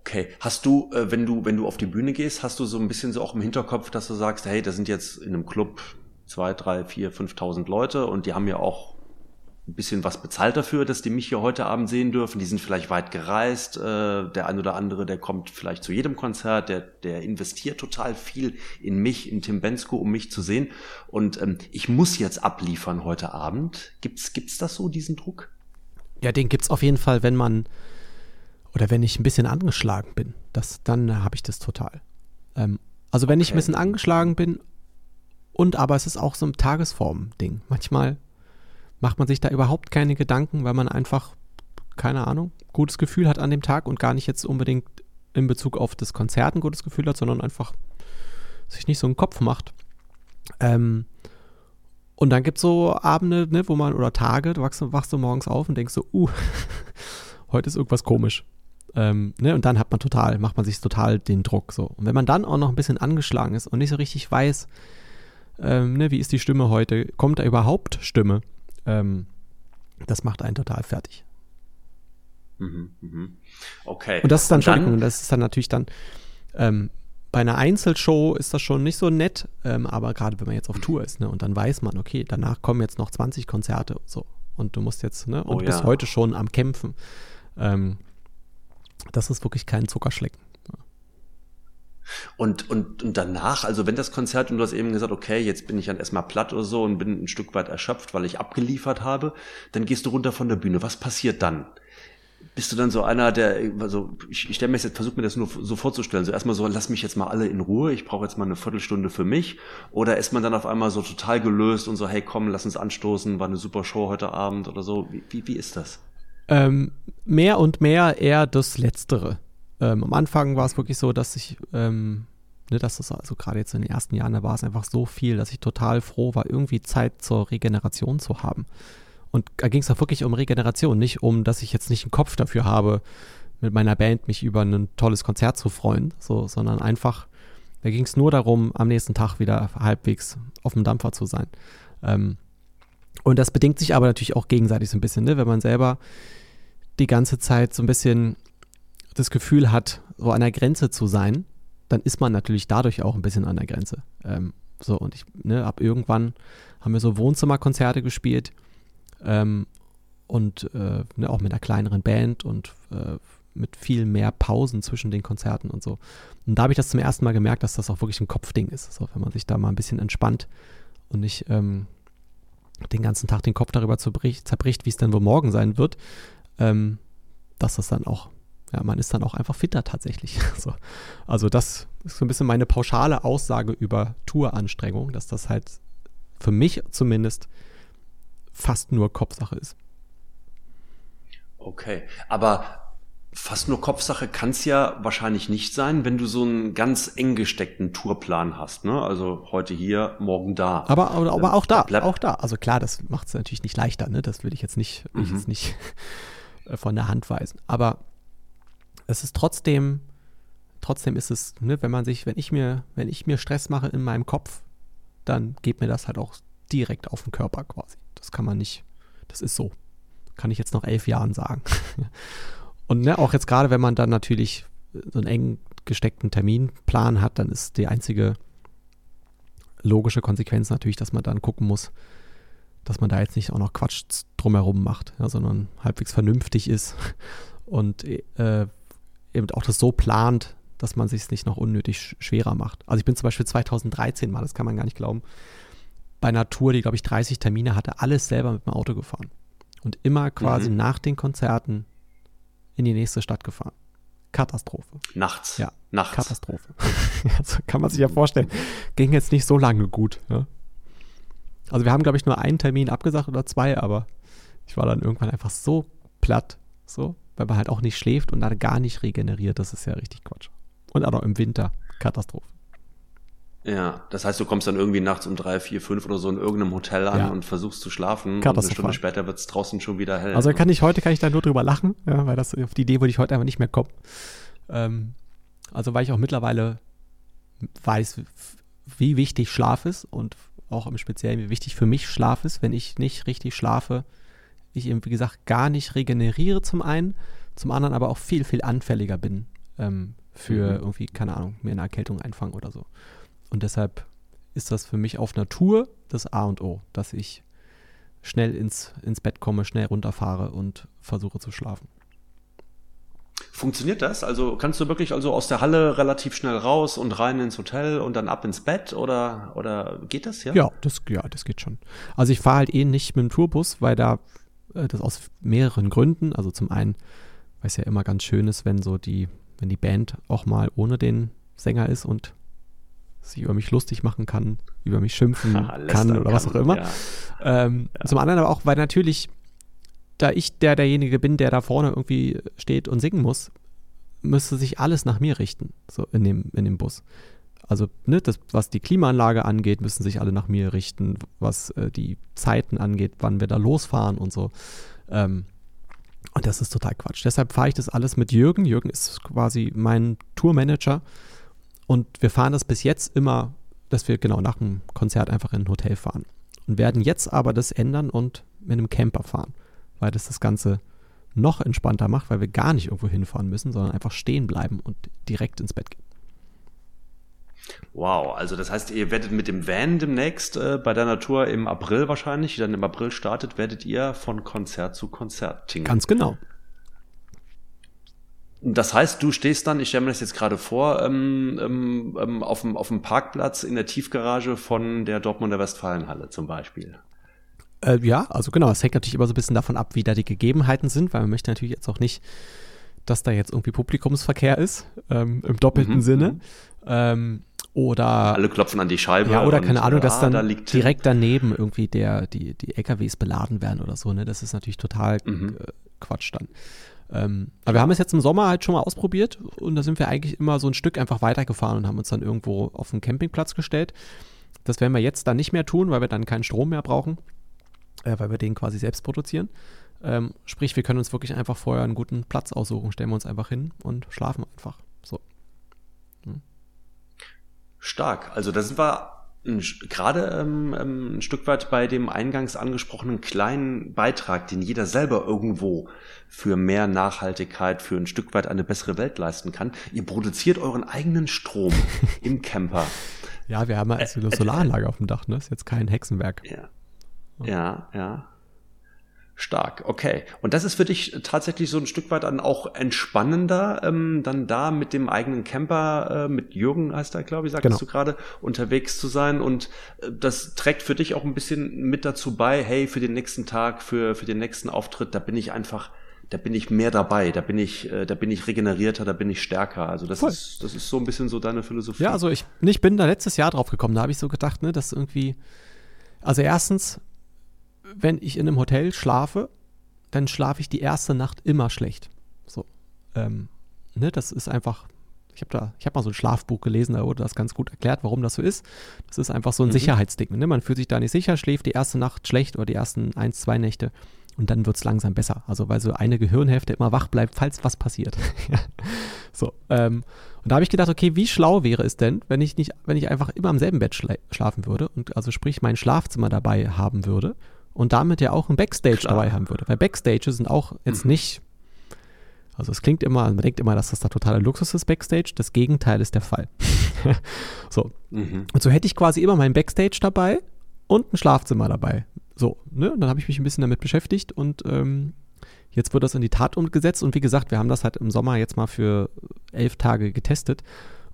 Okay. Hast du, äh, wenn du, wenn du auf die Bühne gehst, hast du so ein bisschen so auch im Hinterkopf, dass du sagst, hey, da sind jetzt in einem Club zwei, drei, vier, 5.000 Leute und die haben ja auch ein bisschen was bezahlt dafür, dass die mich hier heute Abend sehen dürfen. Die sind vielleicht weit gereist. Äh, der ein oder andere, der kommt vielleicht zu jedem Konzert, der, der investiert total viel in mich, in Tim Bensko, um mich zu sehen. Und ähm, ich muss jetzt abliefern heute Abend. Gibt's, gibt's das so, diesen Druck? Ja, den gibt es auf jeden Fall, wenn man oder wenn ich ein bisschen angeschlagen bin. Das, dann habe ich das total. Ähm, also wenn ich ein Okay. bisschen angeschlagen bin und aber es ist auch so ein Tagesform-Ding. Manchmal macht man sich da überhaupt keine Gedanken, weil man einfach, keine Ahnung, gutes Gefühl hat an dem Tag und gar nicht jetzt unbedingt in Bezug auf das Konzert ein gutes Gefühl hat, sondern einfach sich nicht so einen Kopf macht. Ähm, und dann gibt es so Abende, ne, wo man, oder Tage, du wachst, wachst du morgens auf und denkst so, uh, heute ist irgendwas komisch. Ähm, ne, und dann hat man total, macht man sich total den Druck so. Und wenn man dann auch noch ein bisschen angeschlagen ist und nicht so richtig weiß, ähm, ne, wie ist die Stimme heute, kommt da überhaupt Stimme, ähm, das macht einen total fertig. Mhm, mhm. Okay. Und das ist dann, Und dann- Entschuldigung, das ist dann natürlich dann, ähm, bei einer Einzelshow ist das schon nicht so nett, ähm, aber gerade wenn man jetzt auf Tour ist, ne, und dann weiß man, okay, danach kommen jetzt noch 20 Konzerte und so. Und du musst jetzt, ne, und Oh du bist ja. heute schon am Kämpfen. Ähm, das ist wirklich kein Zuckerschlecken. Und, und, und danach, also wenn das Konzert und du hast eben gesagt, okay, jetzt bin ich dann erstmal platt oder so und bin ein Stück weit erschöpft, weil ich abgeliefert habe, dann gehst du runter von der Bühne. Was passiert dann? Bist du dann so einer, der, also ich, ich stelle mir jetzt, versuche mir das nur so vorzustellen, so erstmal so, lass mich jetzt mal alle in Ruhe, ich brauche jetzt mal eine Viertelstunde für mich. Oder ist man dann auf einmal so total gelöst und so, hey komm, lass uns anstoßen, war eine super Show heute Abend oder so. Wie, wie, wie ist das? Ähm, mehr und mehr eher das Letztere. Ähm, am Anfang war es wirklich so, dass ich, ähm, ne, dass das also gerade jetzt in den ersten Jahren, da war es einfach so viel, dass ich total froh war, irgendwie Zeit zur Regeneration zu haben. Und da ging es auch wirklich um Regeneration, nicht um, dass ich jetzt nicht einen Kopf dafür habe, mit meiner Band mich über ein tolles Konzert zu freuen, so, sondern einfach, da ging es nur darum, am nächsten Tag wieder halbwegs auf dem Dampfer zu sein. Ähm, und das bedingt sich aber natürlich auch gegenseitig so ein bisschen, ne? wenn man selber die ganze Zeit so ein bisschen das Gefühl hat, so an der Grenze zu sein, dann ist man natürlich dadurch auch ein bisschen an der Grenze. Ähm, so, und ich, ne, ab irgendwann haben wir so Wohnzimmerkonzerte gespielt ähm, und äh, ne, auch mit einer kleineren Band und äh, mit viel mehr Pausen zwischen den Konzerten und so. Und da habe ich das zum ersten Mal gemerkt, dass das auch wirklich ein Kopfding ist. So, wenn man sich da mal ein bisschen entspannt und nicht ähm, den ganzen Tag den Kopf darüber zerbricht, wie es dann wohl morgen sein wird, ähm, dass das dann auch ja, man ist dann auch einfach fitter tatsächlich. so. Also das ist so ein bisschen meine pauschale Aussage über Touranstrengung, dass das halt für mich zumindest fast nur Kopfsache ist. Okay, aber fast nur Kopfsache kann es ja wahrscheinlich nicht sein, wenn du so einen ganz eng gesteckten Tourplan hast. Ne? Also heute hier, morgen da. Aber, aber, aber auch da, auch da. Also klar, das macht es natürlich nicht leichter. Ne? Das will ich jetzt nicht, will ich jetzt mhm. nicht von der Hand weisen. Aber es ist trotzdem, trotzdem ist es, ne, wenn man sich, wenn ich mir, wenn ich mir Stress mache in meinem Kopf, dann geht mir das halt auch direkt auf den Körper quasi. Das kann man nicht, das ist so. Kann ich jetzt nach elf Jahren sagen. Und ne, auch jetzt gerade, wenn man dann natürlich so einen eng gesteckten Terminplan hat, dann ist die einzige logische Konsequenz natürlich, dass man dann gucken muss, dass man da jetzt nicht auch noch Quatsch drumherum macht, ja, sondern halbwegs vernünftig ist und äh, eben auch das so plant, dass man sich es nicht noch unnötig schwerer macht. Also ich bin zum Beispiel 2013 mal, das kann man gar nicht glauben, bei einer Tour, die glaube ich 30 Termine hatte, alles selber mit dem Auto gefahren. Und immer quasi mhm. nach den Konzerten in die nächste Stadt gefahren. Katastrophe. Nachts. Ja, Nachts. Katastrophe. also kann man sich ja vorstellen. Ging jetzt nicht so lange gut. Ja? Also wir haben, glaube ich, nur einen Termin abgesagt oder zwei, aber ich war dann irgendwann einfach so platt, so, weil man halt auch nicht schläft und dann gar nicht regeneriert. Das ist ja richtig Quatsch. Und auch noch im Winter. Katastrophe. Ja, das heißt, du kommst dann irgendwie nachts um drei, vier, fünf oder so in irgendeinem Hotel an ja. und versuchst zu schlafen und eine Stunde später wird es draußen schon wieder hell. Also kann ich heute kann ich da nur drüber lachen, ja, weil das auf die Idee würde ich heute einfach nicht mehr kommen. Ähm, also weil ich auch mittlerweile weiß, wie wichtig Schlaf ist und auch im Speziellen, wie wichtig für mich Schlaf ist. Wenn ich nicht richtig schlafe, ich eben, wie gesagt, gar nicht regeneriere zum einen, zum anderen aber auch viel, viel anfälliger bin ähm, für mhm. irgendwie, keine Ahnung, mir eine Erkältung einfangen oder so. Und deshalb ist das für mich auf Natur das A und O, dass ich schnell ins, ins Bett komme, schnell runterfahre und versuche zu schlafen. Funktioniert das? Also kannst du wirklich also aus der Halle relativ schnell raus und rein ins Hotel und dann ab ins Bett oder, oder geht das ja? Ja, das, ja, das geht schon. Also ich fahre halt eh nicht mit dem Tourbus, weil da äh, das aus mehreren Gründen. Also zum einen, weil es ja immer ganz schön ist, wenn so die, wenn die Band auch mal ohne den Sänger ist und sich über mich lustig machen kann, über mich schimpfen kann oder was auch immer. Ja. Ähm, ja. Zum anderen aber auch, weil natürlich, da ich der derjenige bin, der da vorne irgendwie steht und singen muss, müsste sich alles nach mir richten, so in dem, in dem Bus. Also, ne, das, was die Klimaanlage angeht, müssen sich alle nach mir richten, was äh, die Zeiten angeht, wann wir da losfahren und so. Ähm, und das ist total Quatsch. Deshalb fahre ich das alles mit Jürgen. Jürgen ist quasi mein Tourmanager. Und wir fahren das bis jetzt immer, dass wir genau nach dem Konzert einfach in ein Hotel fahren. Und werden jetzt aber das ändern und mit einem Camper fahren, weil das das Ganze noch entspannter macht, weil wir gar nicht irgendwo hinfahren müssen, sondern einfach stehen bleiben und direkt ins Bett gehen. Wow, also das heißt, ihr werdet mit dem Van demnächst äh, bei deiner Tour im April wahrscheinlich, die dann im April startet, werdet ihr von Konzert zu Konzert tingeln. Ganz genau. Das heißt, du stehst dann, ich stelle mir das jetzt gerade vor, ähm, ähm, ähm, auf, dem, auf dem Parkplatz in der Tiefgarage von der Dortmunder Westfalenhalle zum Beispiel. Äh, ja, also genau, es hängt natürlich immer so ein bisschen davon ab, wie da die Gegebenheiten sind, weil man möchte natürlich jetzt auch nicht, dass da jetzt irgendwie Publikumsverkehr ist, ähm, im doppelten Mhm, Sinne. mhm. Ähm, oder Alle klopfen an die Scheibe. ja, oder keine Ahnung, dass ah, dann da direkt daneben irgendwie der, die, die LKWs beladen werden oder so, ne? Das ist natürlich total Mhm. äh, Quatsch dann. Ähm, aber wir haben es jetzt im Sommer halt schon mal ausprobiert und da sind wir eigentlich immer so ein Stück einfach weitergefahren und haben uns dann irgendwo auf einen Campingplatz gestellt. Das werden wir jetzt dann nicht mehr tun, weil wir dann keinen Strom mehr brauchen, äh, weil wir den quasi selbst produzieren. Ähm, sprich, wir können uns wirklich einfach vorher einen guten Platz aussuchen, stellen wir uns einfach hin und schlafen einfach. So. Stark. Also da sind wir gerade ähm, ähm, ein Stück weit bei dem eingangs angesprochenen kleinen Beitrag, den jeder selber irgendwo für mehr Nachhaltigkeit, für ein Stück weit eine bessere Welt leisten kann. Ihr produziert euren eigenen Strom im Camper. Ja, wir haben also eine Solaranlage auf dem Dach, ne? Ist jetzt kein Hexenwerk. Ja. Ja, ja. Stark, okay. Und das ist für dich tatsächlich so ein Stück weit dann auch entspannender, ähm, dann da mit dem eigenen Camper, äh, mit Jürgen heißt er, glaube ich, sagtest Genau. du gerade, unterwegs zu sein. Und äh, das trägt für dich auch ein bisschen mit dazu bei, hey, für den nächsten Tag, für, für den nächsten Auftritt, da bin ich einfach, da bin ich mehr dabei, da bin ich, äh, da bin ich regenerierter, da bin ich stärker. Also das Voll. ist, das ist so ein bisschen so deine Philosophie. Ja, also ich, ich bin da letztes Jahr drauf gekommen, da habe ich so gedacht, ne, dass irgendwie, also erstens, wenn ich in einem Hotel schlafe, dann schlafe ich die erste Nacht immer schlecht. So, ähm, ne, das ist einfach, ich habe da, ich habe mal so ein Schlafbuch gelesen, da wurde das ganz gut erklärt, warum das so ist. Das ist einfach so ein Sicherheitsding, ne, man fühlt sich da nicht sicher, schläft die erste Nacht schlecht oder die ersten ein, zwei Nächte und dann wird es langsam besser. Also weil so eine Gehirnhälfte immer wach bleibt, falls was passiert. So, ähm, und da habe ich gedacht, okay, wie schlau wäre es denn, wenn ich nicht, wenn ich einfach immer im selben Bett schla schlafen würde und also sprich mein Schlafzimmer dabei haben würde und damit ja auch ein Backstage Klar. dabei haben würde. Weil Backstage sind auch jetzt nicht, also es klingt immer, man denkt immer, dass das da totaler Luxus ist, Backstage. Das Gegenteil ist der Fall. so. Mhm. Und so hätte ich quasi immer mein Backstage dabei und ein Schlafzimmer dabei. So, ne? Und dann habe ich mich ein bisschen damit beschäftigt und ähm, jetzt wird das in die Tat umgesetzt. Und wie gesagt, wir haben das halt im Sommer jetzt mal für elf Tage getestet.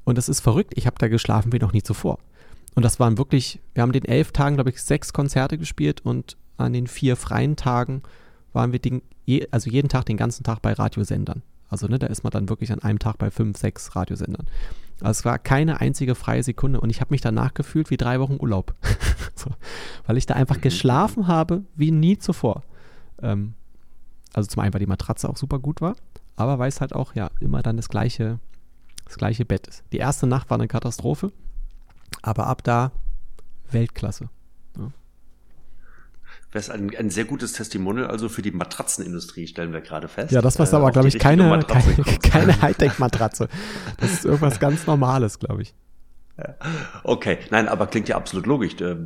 Und das ist verrückt. Ich habe da geschlafen wie noch nie zuvor. Und das waren wirklich, wir haben den elf Tagen, glaube ich, sechs Konzerte gespielt und an den vier freien Tagen waren wir den, je, also jeden Tag den ganzen Tag bei Radiosendern. Also ne, da ist man dann wirklich an einem Tag bei fünf, sechs Radiosendern. Also es war keine einzige freie Sekunde und ich habe mich danach gefühlt wie drei Wochen Urlaub. so, weil ich da einfach geschlafen habe wie nie zuvor. Ähm, also zum einen, weil die Matratze auch super gut war, aber weil es halt auch ja immer dann das gleiche, das gleiche Bett ist. Die erste Nacht war eine Katastrophe, aber ab da Weltklasse. Wäre es ein, ein sehr gutes Testimonial also für die Matratzenindustrie, stellen wir gerade fest. Ja, das war Äh, aber, glaube ich, keine, keine, keine Hightech-Matratze. Das ist irgendwas ganz Normales, glaube ich. Okay, nein, aber klingt ja absolut logisch. Äh,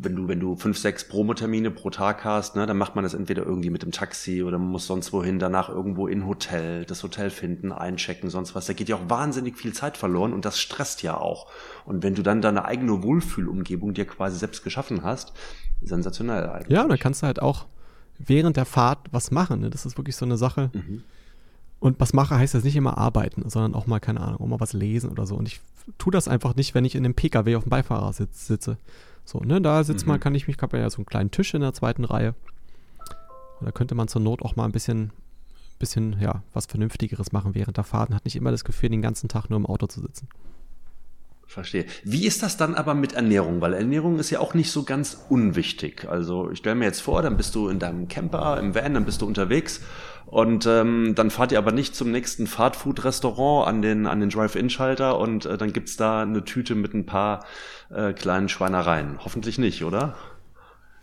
Wenn du, wenn du fünf, sechs Promotermine pro Tag hast, ne, dann macht man das entweder irgendwie mit dem Taxi oder man muss sonst wohin, danach irgendwo in Hotel, das Hotel finden, einchecken, sonst was. Da geht ja auch wahnsinnig viel Zeit verloren und das stresst ja auch. Und wenn du dann deine eigene Wohlfühlumgebung dir quasi selbst geschaffen hast, sensationell eigentlich. Ja, und dann kannst du halt auch während der Fahrt was machen. Ne? Das ist wirklich so eine Sache. Mhm. Und was mache heißt jetzt nicht immer arbeiten, sondern auch mal, keine Ahnung, auch mal was lesen oder so. Und ich tue das einfach nicht, wenn ich in einem PKW auf dem Beifahrersitz sitze. So, ne, da sitzt man, kann ich mich, ich habe ja so einen kleinen Tisch in der zweiten Reihe. Und da könnte man zur Not auch mal ein bisschen, bisschen, ja, was Vernünftigeres machen während der Fahrt und hat nicht immer das Gefühl, den ganzen Tag nur im Auto zu sitzen. Verstehe. Wie ist das dann aber mit Ernährung? Weil Ernährung ist ja auch nicht so ganz unwichtig. Also ich stelle mir jetzt vor, dann bist du in deinem Camper, im Van, dann bist du unterwegs und ähm, dann fahrt ihr aber nicht zum nächsten Fastfood-Restaurant an den, an den Drive-In-Schalter und äh, dann gibt's da eine Tüte mit ein paar äh, kleinen Schweinereien. Hoffentlich nicht, oder?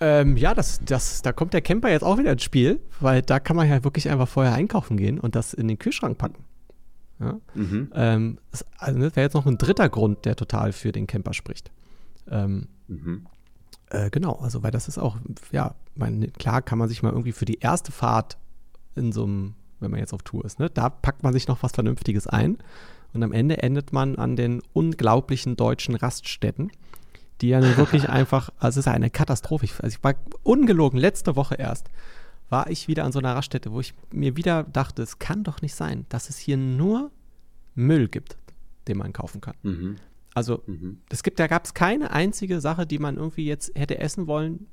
Ähm, ja, das, das, da kommt der Camper jetzt auch wieder ins Spiel, weil da kann man ja wirklich einfach vorher einkaufen gehen und das in den Kühlschrank packen. Ja? Mhm. Ähm, das, also das wäre jetzt noch ein dritter Grund, der total für den Camper spricht. Ähm, Mhm. äh, genau, also weil das ist auch, ja, mein, klar kann man sich mal irgendwie für die erste Fahrt in so einem, wenn man jetzt auf Tour ist, ne, da packt man sich noch was Vernünftiges ein und am Ende endet man an den unglaublichen deutschen Raststätten, die ja nun wirklich einfach, also es ist eine Katastrophe. Ich, also ich war ungelogen, letzte Woche erst, war ich wieder an so einer Raststätte, wo ich mir wieder dachte, es kann doch nicht sein, dass es hier nur Müll gibt, den man kaufen kann. Mhm. Also Mhm. es gibt, da gab es keine einzige Sache, die man irgendwie jetzt hätte essen wollen,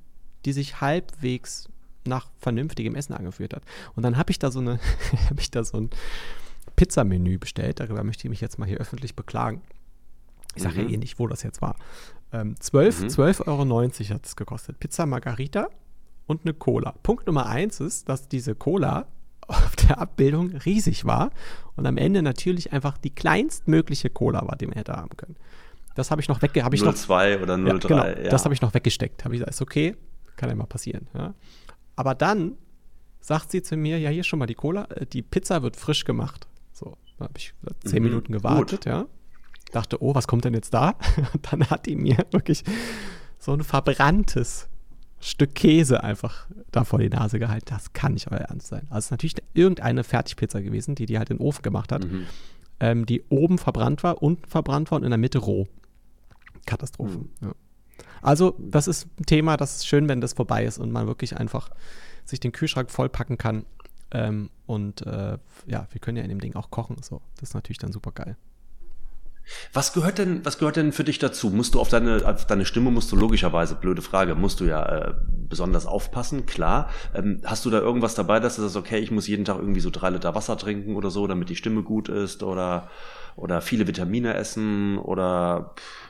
die sich halbwegs nach vernünftigem Essen angeführt hat. Und dann habe ich da so eine, habe ich da so ein Pizzamenü bestellt. Darüber möchte ich mich jetzt mal hier öffentlich beklagen. Ich sage Mhm. ja eh nicht, wo das jetzt war. Ähm, 12 Mhm. 12,90 Euro hat es gekostet. Pizza Margarita und eine Cola. Punkt Nummer eins ist, dass diese Cola auf der Abbildung riesig war und am Ende natürlich einfach die kleinstmögliche Cola war, die man hätte haben können. Das habe ich noch wegge... Hab ich noch, 02 oder 03. ja, genau, ja. Das habe ich noch weggesteckt. Habe ich gesagt, ist okay, kann ja mal passieren. Ja. Aber dann sagt sie zu mir, ja, hier schon mal die Cola, äh, die Pizza wird frisch gemacht. So, da habe ich zehn Mhm, Minuten gewartet, gut. ja. Dachte, oh, was kommt denn jetzt da? Dann hat die mir wirklich so ein verbranntes Stück Käse einfach da vor die Nase gehalten. Das kann nicht euer Ernst sein. Also es ist natürlich irgendeine Fertigpizza gewesen, die die halt in den Ofen gemacht hat, Mhm. ähm, die oben verbrannt war, unten verbrannt war und in der Mitte roh. Katastrophe. Mhm. Ja. Also, das ist ein Thema, das ist schön, wenn das vorbei ist und man wirklich einfach sich den Kühlschrank vollpacken kann. Ähm, und äh, ja, wir können ja in dem Ding auch kochen. So, das ist natürlich dann super geil. Was gehört denn, was gehört denn für dich dazu? Musst du auf deine, auf deine Stimme musst du logischerweise, blöde Frage, musst du ja äh, besonders aufpassen, klar. Ähm, hast du da irgendwas dabei, dass du sagst, okay, ich muss jeden Tag irgendwie so drei Liter Wasser trinken oder so, damit die Stimme gut ist oder, oder viele Vitamine essen oder pff,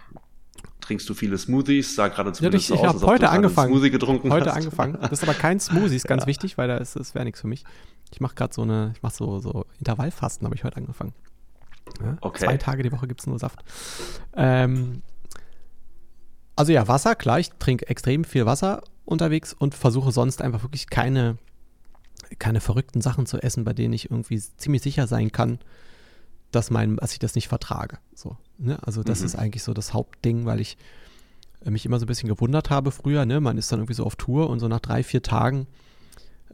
trinkst du viele Smoothies? Sah gerade Ja, zumindest ich so ich aus, habe als ob heute du angefangen. Smoothie getrunken heute hast. angefangen. Das ist aber kein Smoothie, ist ganz wichtig, weil da ist, das wäre nichts für mich. Ich mache gerade so eine, ich mache so, so Intervallfasten, habe ich heute angefangen. Ja, Okay. Zwei Tage die Woche gibt es nur Saft. Ähm, also ja, Wasser, klar, ich trinke extrem viel Wasser unterwegs und versuche sonst einfach wirklich keine, keine verrückten Sachen zu essen, bei denen ich irgendwie ziemlich sicher sein kann, dass, mein, dass ich das nicht vertrage. So, ne? Also das Mhm. ist eigentlich so das Hauptding, weil ich äh, mich immer so ein bisschen gewundert habe früher. Ne? Man ist dann irgendwie so auf Tour und so nach drei, vier Tagen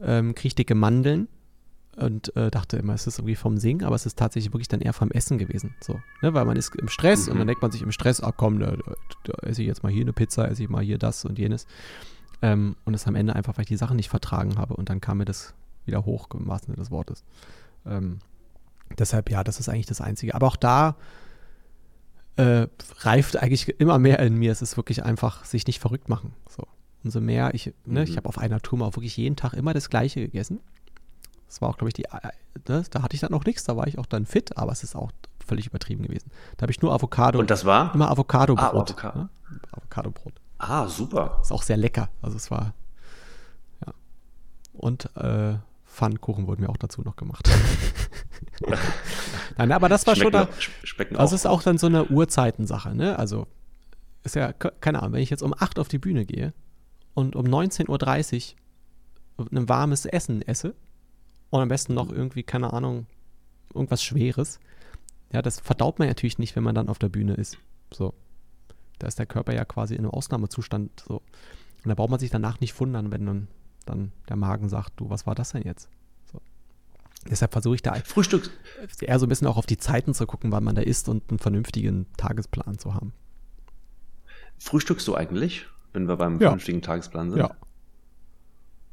ähm, kriege ich dicke Mandeln und äh, dachte immer, es ist irgendwie vom Singen, aber es ist tatsächlich wirklich dann eher vom Essen gewesen. So, ne? Weil man ist im Stress und Mhm. dann denkt man sich im Stress, ah komm, da, da, esse ich jetzt mal hier eine Pizza, esse ich mal hier das und jenes. Ähm, und es am Ende einfach, weil ich die Sachen nicht vertragen habe und dann kam mir das wieder hoch, im wahrsten Sinne des Wortes. Ähm, deshalb, ja, das ist eigentlich das Einzige. Aber auch da äh, reift eigentlich immer mehr in mir. Es ist wirklich einfach, sich nicht verrückt machen. So. Umso mehr ich, ne, ich Mhm. habe auf einer Tour mal auch wirklich jeden Tag immer das Gleiche gegessen. Das war auch, glaube ich, die, äh, ne, da hatte ich dann noch nichts, da war ich auch dann fit, aber es ist auch völlig übertrieben gewesen. Da habe ich nur Avocado. Und das war? Immer Avocado-Brot. Ah, Avocado. ne? Avocado-Brot. Ah, super. Ist auch sehr lecker. Also es war, ja. Und äh, Pfannkuchen wurden mir auch dazu noch gemacht. Nein, aber das war schon Schmecken, da, sch- schmecken also auch. es ist auch dann so eine Uhrzeitensache, ne? Also ist ja, ke- keine Ahnung, wenn ich jetzt um 8 auf die Bühne gehe und um 19.30 Uhr ein warmes Essen esse und am besten noch irgendwie, keine Ahnung, irgendwas Schweres, ja, das verdaut man natürlich nicht, wenn man dann auf der Bühne ist. So. Da ist der Körper ja quasi in einem Ausnahmezustand so. Und da braucht man sich danach nicht wundern, wenn dann, dann der Magen sagt, du, was war das denn jetzt? So. Deshalb versuche ich da Frühstück, eher so ein bisschen auch auf die Zeiten zu gucken, wann man da ist und einen vernünftigen Tagesplan zu haben. frühstückst du eigentlich, wenn wir beim Ja. vernünftigen Tagesplan sind? Ja.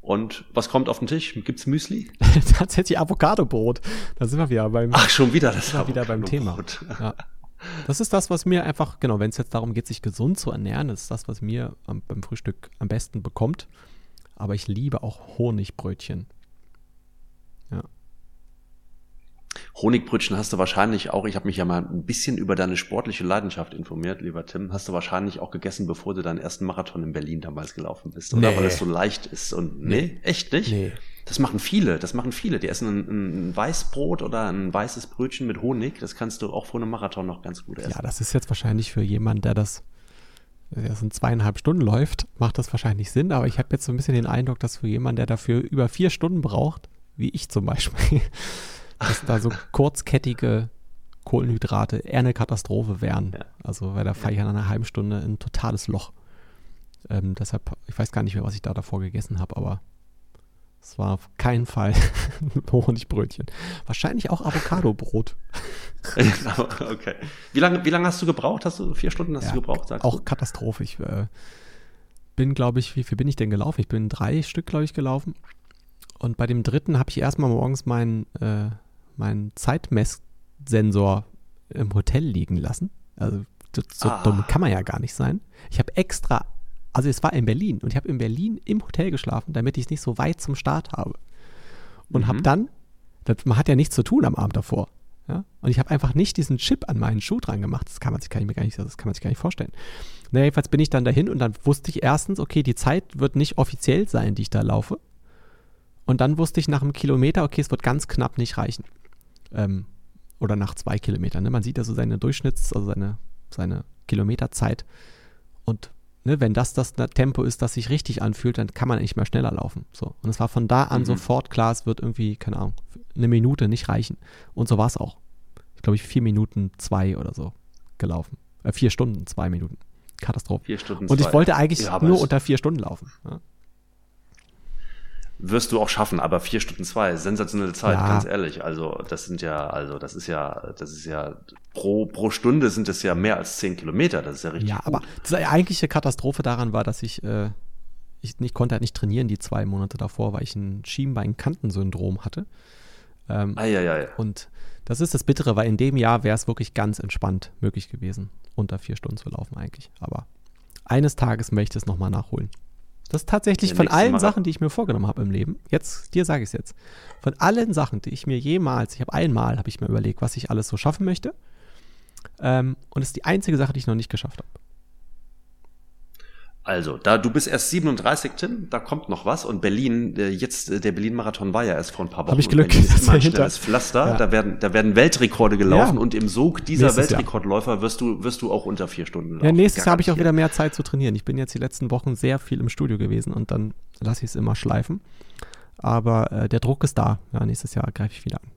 Und was kommt auf den Tisch? Gibt's Müsli? Tatsächlich Avocado-Brot. Da sind wir wieder beim, Ach, schon wieder das wir wieder beim Thema. Ja. Das ist das, was mir einfach, genau, wenn es jetzt darum geht, sich gesund zu ernähren, ist das, was mir am, beim Frühstück am besten bekommt. Aber ich liebe auch Honigbrötchen. Ja. Honigbrötchen hast du wahrscheinlich auch, ich habe mich ja mal ein bisschen über deine sportliche Leidenschaft informiert, lieber Tim, hast du wahrscheinlich auch gegessen, bevor du deinen ersten Marathon in Berlin damals gelaufen bist, oder? Nee. Weil es so leicht ist und nee, echt nicht? Nee. Das machen viele, das machen viele. Die essen ein, ein Weißbrot oder ein weißes Brötchen mit Honig, das kannst du auch vor einem Marathon noch ganz gut essen. Ja, das ist jetzt wahrscheinlich für jemanden, der das, das in zweieinhalb Stunden läuft, macht das wahrscheinlich Sinn. Aber ich habe jetzt so ein bisschen den Eindruck, dass für jemanden, der dafür über vier Stunden braucht, wie ich zum Beispiel, dass da so kurzkettige Kohlenhydrate eher eine Katastrophe wären. Ja. Also, weil da fahre ich an einer halben Stunde in ein totales Loch. Ähm, deshalb, ich weiß gar nicht mehr, was ich da davor gegessen habe, aber es war auf keinen Fall Honigbrötchen. Wahrscheinlich auch Avocado-Brot. okay. Wie lange, wie lange hast du gebraucht? Hast du vier Stunden hast Ja, du gebraucht? Sagst auch du? Katastrophe. Ich äh, bin, glaube ich, wie viel bin ich denn gelaufen? Ich bin drei Stück, glaube ich, gelaufen. Und bei dem dritten habe ich erstmal morgens meinen äh, mein Zeitmesssensor im Hotel liegen lassen. Also so Ah. dumm kann man ja gar nicht sein. Ich habe extra, also es war in Berlin und ich habe in Berlin im Hotel geschlafen, damit ich es nicht so weit zum Start habe. Und habe dann, man hat ja nichts zu tun am Abend davor. Ja? Und ich habe einfach nicht diesen Chip an meinen Schuh dran gemacht. Das kann man sich gar nicht, gar nicht, das kann man sich gar nicht vorstellen. Na, jedenfalls bin ich dann dahin und dann wusste ich erstens, okay, die Zeit wird nicht offiziell sein, die ich da laufe. Und dann wusste ich nach einem Kilometer, okay, es wird ganz knapp nicht reichen. Ähm, oder nach zwei Kilometern. Ne? Man sieht also seine Durchschnitts-, also seine, seine Kilometerzeit. Und ne, wenn das das Tempo ist, das sich richtig anfühlt, dann kann man nicht mehr schneller laufen. So. Und es war von da an Mhm. sofort klar, es wird irgendwie, keine Ahnung, eine Minute nicht reichen. Und so war es auch. Ich glaube, ich vier Minuten zwei oder so gelaufen. Äh, vier Stunden, zwei Minuten. Katastrophe. Vier Stunden Und ich zwei. wollte eigentlich Ja, nur unter vier Stunden laufen. Ja. Wirst du auch schaffen, aber vier Stunden zwei, sensationelle Zeit, Ja. ganz ehrlich. Also das sind ja, also das ist ja, das ist ja pro pro Stunde sind es ja mehr als zehn Kilometer. Das ist ja richtig. Ja, gut. aber die eigentliche Katastrophe daran war, dass ich, äh, ich, ich konnte halt nicht trainieren die zwei Monate davor, weil ich ein Schienbeinkantensyndrom hatte. Ähm, Eieiei. und das ist das Bittere, weil in dem Jahr wäre es wirklich ganz entspannt möglich gewesen, unter vier Stunden zu laufen eigentlich. Aber eines Tages möchte ich es nochmal nachholen. Das ist tatsächlich Der von allen Marathon. Sachen, die ich mir vorgenommen habe im Leben, jetzt, dir sage ich es jetzt, von allen Sachen, die ich mir jemals, ich habe einmal, habe ich mir überlegt, was ich alles so schaffen möchte. Ähm, und es ist die einzige Sache, die ich noch nicht geschafft habe. Also, da du bist erst 37, Tim, da kommt noch was. Und Berlin, äh, jetzt äh, der Berlin-Marathon war ja erst vor ein paar Wochen. Hab ich Glück, Berlin ist immer ein schnelles Pflaster. Ja. Da werden, da werden Weltrekorde gelaufen Ja. und im Sog dieser Nächstes. Weltrekordläufer wirst du, wirst du auch unter vier Stunden laufen. Ja, nächstes Jahr habe ich auch wieder mehr Zeit zu trainieren. Ich bin jetzt die letzten Wochen sehr viel im Studio gewesen und dann lasse ich es immer schleifen. Aber äh, der Druck ist da. Ja, nächstes Jahr greife ich wieder an.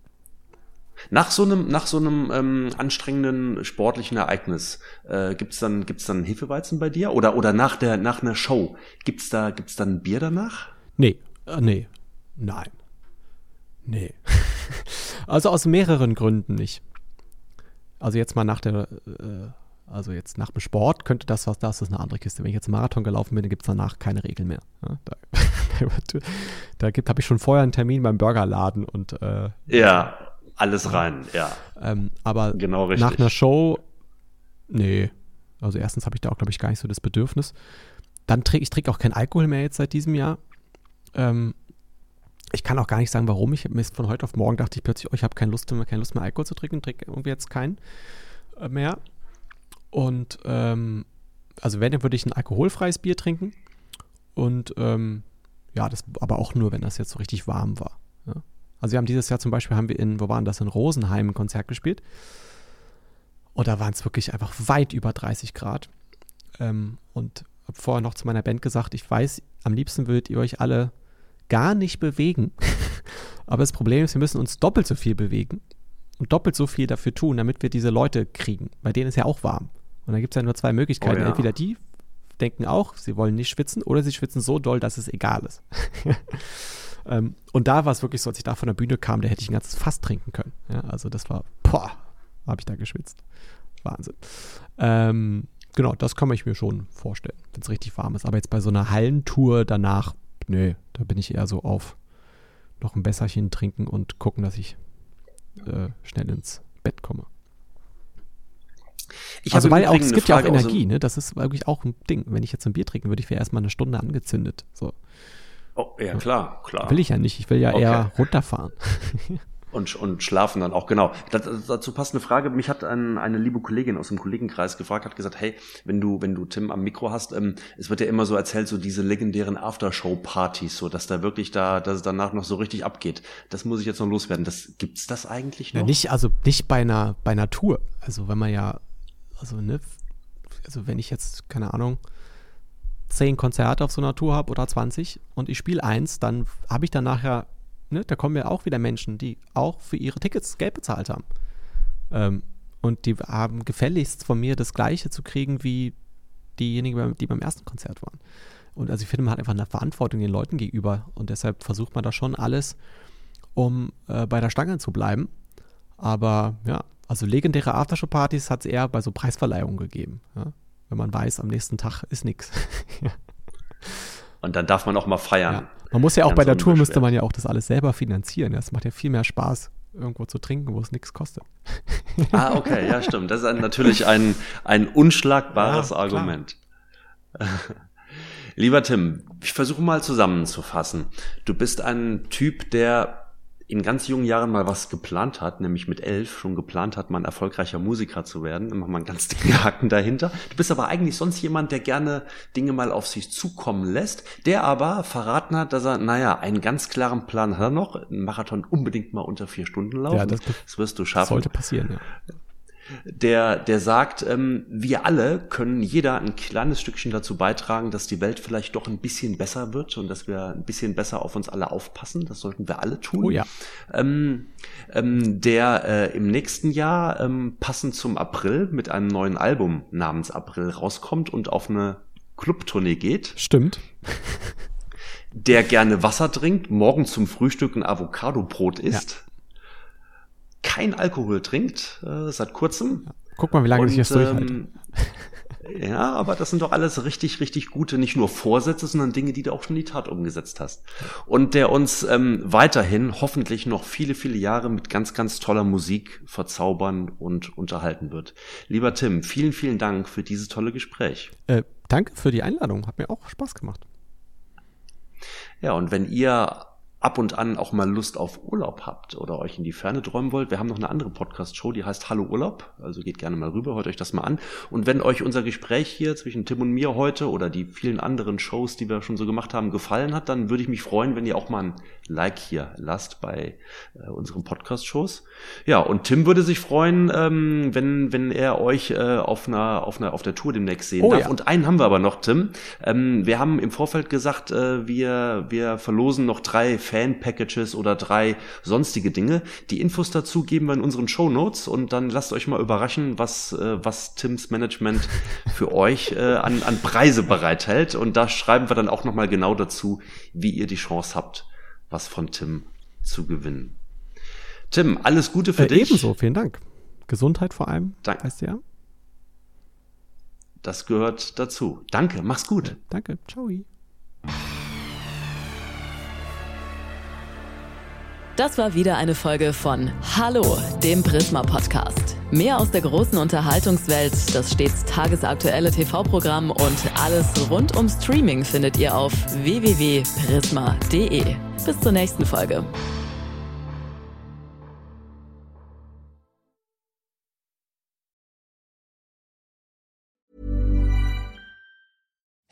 Nach so einem, nach so einem ähm, anstrengenden sportlichen Ereignis äh, gibt's dann, gibt's dann Hefeweizen bei dir oder oder nach der nach einer Show gibt's da gibt's dann Bier danach? Nee, äh, nee, nein. Nee. also aus mehreren Gründen nicht. Also jetzt mal nach der, äh, also jetzt nach dem Sport könnte das was, das ist eine andere Kiste. Wenn ich jetzt einen Marathon gelaufen bin, dann gibt es danach keine Regeln mehr. Ja, da da gibt, habe ich schon vorher einen Termin beim Burgerladen und äh, Ja, alles rein, ja. Ähm, aber Genau nach einer Show, nee. Also erstens habe ich da auch, glaube ich, gar nicht so das Bedürfnis. Dann trinke ich trinke auch keinen Alkohol mehr jetzt seit diesem Jahr. Ähm, ich kann auch gar nicht sagen, warum. Ich mir von heute auf morgen dachte ich plötzlich, oh, ich habe keine Lust mehr, keine Lust mehr Alkohol zu trinken, trinke irgendwie jetzt keinen äh, mehr. Und ähm, also wenn, dann würde ich ein alkoholfreies Bier trinken. Und ähm, ja, das aber auch nur, wenn das jetzt so richtig warm war. Also wir haben dieses Jahr zum Beispiel, haben wir in, wo waren das, in Rosenheim ein Konzert gespielt. Und da waren es wirklich einfach weit über 30 Grad. Ähm, und habe vorher noch zu meiner Band gesagt, ich weiß, am liebsten würdet ihr euch alle gar nicht bewegen. Aber das Problem ist, wir müssen uns doppelt so viel bewegen und doppelt so viel dafür tun, damit wir diese Leute kriegen. Bei denen ist ja auch warm. Und da gibt es ja nur zwei Möglichkeiten. Oh ja. Entweder die denken auch, sie wollen nicht schwitzen, oder sie schwitzen so doll, dass es egal ist. ähm, und da war es wirklich so, als ich da von der Bühne kam, da hätte ich ein ganzes Fass trinken können. Ja, also das war, boah, habe ich da geschwitzt. Wahnsinn. Ähm, genau, das kann ich mir schon vorstellen, wenn es richtig warm ist. Aber jetzt bei so einer Hallentour danach, nö, da bin ich eher so auf noch ein Besserchen trinken und gucken, dass ich äh, schnell ins Bett komme. Ich also weil auch, es gibt ja auch dem- Energie, ne? Das ist wirklich auch ein Ding. Wenn ich jetzt ein Bier trinken würde, ich wäre erstmal eine Stunde angezündet. So. Oh, ja, klar, klar. Will ich ja nicht. Ich will ja Okay. eher runterfahren. Und, und schlafen dann auch, genau. Das, dazu passt eine Frage. Mich hat ein, eine liebe Kollegin aus dem Kollegenkreis gefragt, hat gesagt, hey, wenn du, wenn du Tim am Mikro hast, ähm, es wird ja immer so erzählt, so diese legendären Aftershow-Partys, so dass da wirklich da, dass es danach noch so richtig abgeht. Das muss ich jetzt noch loswerden. Das, gibt's das eigentlich noch? Ja, nicht, also nicht bei einer, bei einer Tour. Also wenn man ja, also ne, also wenn ich jetzt, keine Ahnung, zehn Konzerte auf so einer Tour habe oder 20 und ich spiele eins, dann habe ich dann nachher, ne, da kommen ja auch wieder Menschen, die auch für ihre Tickets Geld bezahlt haben. Ähm, und die haben gefälligst von mir das Gleiche zu kriegen wie diejenigen, die beim ersten Konzert waren. Und also ich finde, man hat einfach eine Verantwortung den Leuten gegenüber und deshalb versucht man da schon alles, um äh, bei der Stange zu bleiben. Aber ja, also legendäre Aftershow-Partys hat es eher bei so Preisverleihungen gegeben. Ja? Wenn man weiß, am nächsten Tag ist nichts. Und dann darf man auch mal feiern. Ja. Man muss ja auch bei der Tour müsste man ja auch das alles selber finanzieren. Das macht ja viel mehr Spaß, irgendwo zu trinken, wo es nichts kostet. Ah, okay, ja, stimmt. Das ist ein, natürlich ein, ein unschlagbares ja, Argument. Lieber Tim, ich versuche mal zusammenzufassen. Du bist ein Typ, der in ganz jungen Jahren mal was geplant hat, nämlich mit elf schon geplant hat, mal ein erfolgreicher Musiker zu werden. Machen wir einen ganz dicken Haken dahinter. Du bist aber eigentlich sonst jemand, der gerne Dinge mal auf sich zukommen lässt, der aber verraten hat, dass er, naja, einen ganz klaren Plan hat er noch, einen Marathon unbedingt mal unter vier Stunden laufen. Ja, das, das wirst du schaffen. Sollte passieren, ja der, der sagt, ähm, wir alle können jeder ein kleines Stückchen dazu beitragen, dass die Welt vielleicht doch ein bisschen besser wird und dass wir ein bisschen besser auf uns alle aufpassen. Das sollten wir alle tun. Oh ja. Ähm, ähm, der äh, im nächsten Jahr ähm, passend zum April mit einem neuen Album namens April rauskommt und auf eine Clubtournee geht. Stimmt. Der gerne Wasser trinkt, morgen zum Frühstück ein Avocado-Brot isst. Ja kein Alkohol trinkt, äh, seit kurzem. Guck mal, wie lange sich das durchhält. Ähm, ja, aber das sind doch alles richtig, richtig gute, nicht nur Vorsätze, sondern Dinge, die du auch schon in die Tat umgesetzt hast. Und der uns ähm, weiterhin hoffentlich noch viele, viele Jahre mit ganz, ganz toller Musik verzaubern und unterhalten wird. Lieber Tim, vielen, vielen Dank für dieses tolle Gespräch. Äh, danke für die Einladung, hat mir auch Spaß gemacht. Ja, und wenn ihr ab und an auch mal Lust auf Urlaub habt oder euch in die Ferne träumen wollt, wir haben noch eine andere Podcast-Show, die heißt Hallo Urlaub. Also geht gerne mal rüber, hört euch das mal an. Und wenn euch unser Gespräch hier zwischen Tim und mir heute oder die vielen anderen Shows, die wir schon so gemacht haben, gefallen hat, dann würde ich mich freuen, wenn ihr auch mal ein Like hier lasst bei äh, unseren Podcast-Shows. Ja, und Tim würde sich freuen, ähm, wenn, wenn er euch äh, auf, einer, auf, einer, auf der Tour demnächst sehen oh, darf. Ja. Und einen haben wir aber noch, Tim. Ähm, wir haben im Vorfeld gesagt, äh, wir, wir verlosen noch drei Fans Fan-Packages oder drei sonstige Dinge. Die Infos dazu geben wir in unseren Show Notes und dann lasst euch mal überraschen, was, äh, was Tims Management für euch äh, an, an Preise bereithält. Und da schreiben wir dann auch nochmal genau dazu, wie ihr die Chance habt, was von Tim zu gewinnen. Tim, alles Gute für äh, dich. Ebenso, vielen Dank. Gesundheit vor allem, Dank. weißt du ja. Das gehört dazu. Danke, mach's gut. Danke, ciao. Das war wieder eine Folge von Hallo, dem Prisma Podcast. Mehr aus der großen Unterhaltungswelt, das stets tagesaktuelle TV-Programm und alles rund um Streaming findet ihr auf www.prisma.de. Bis zur nächsten Folge.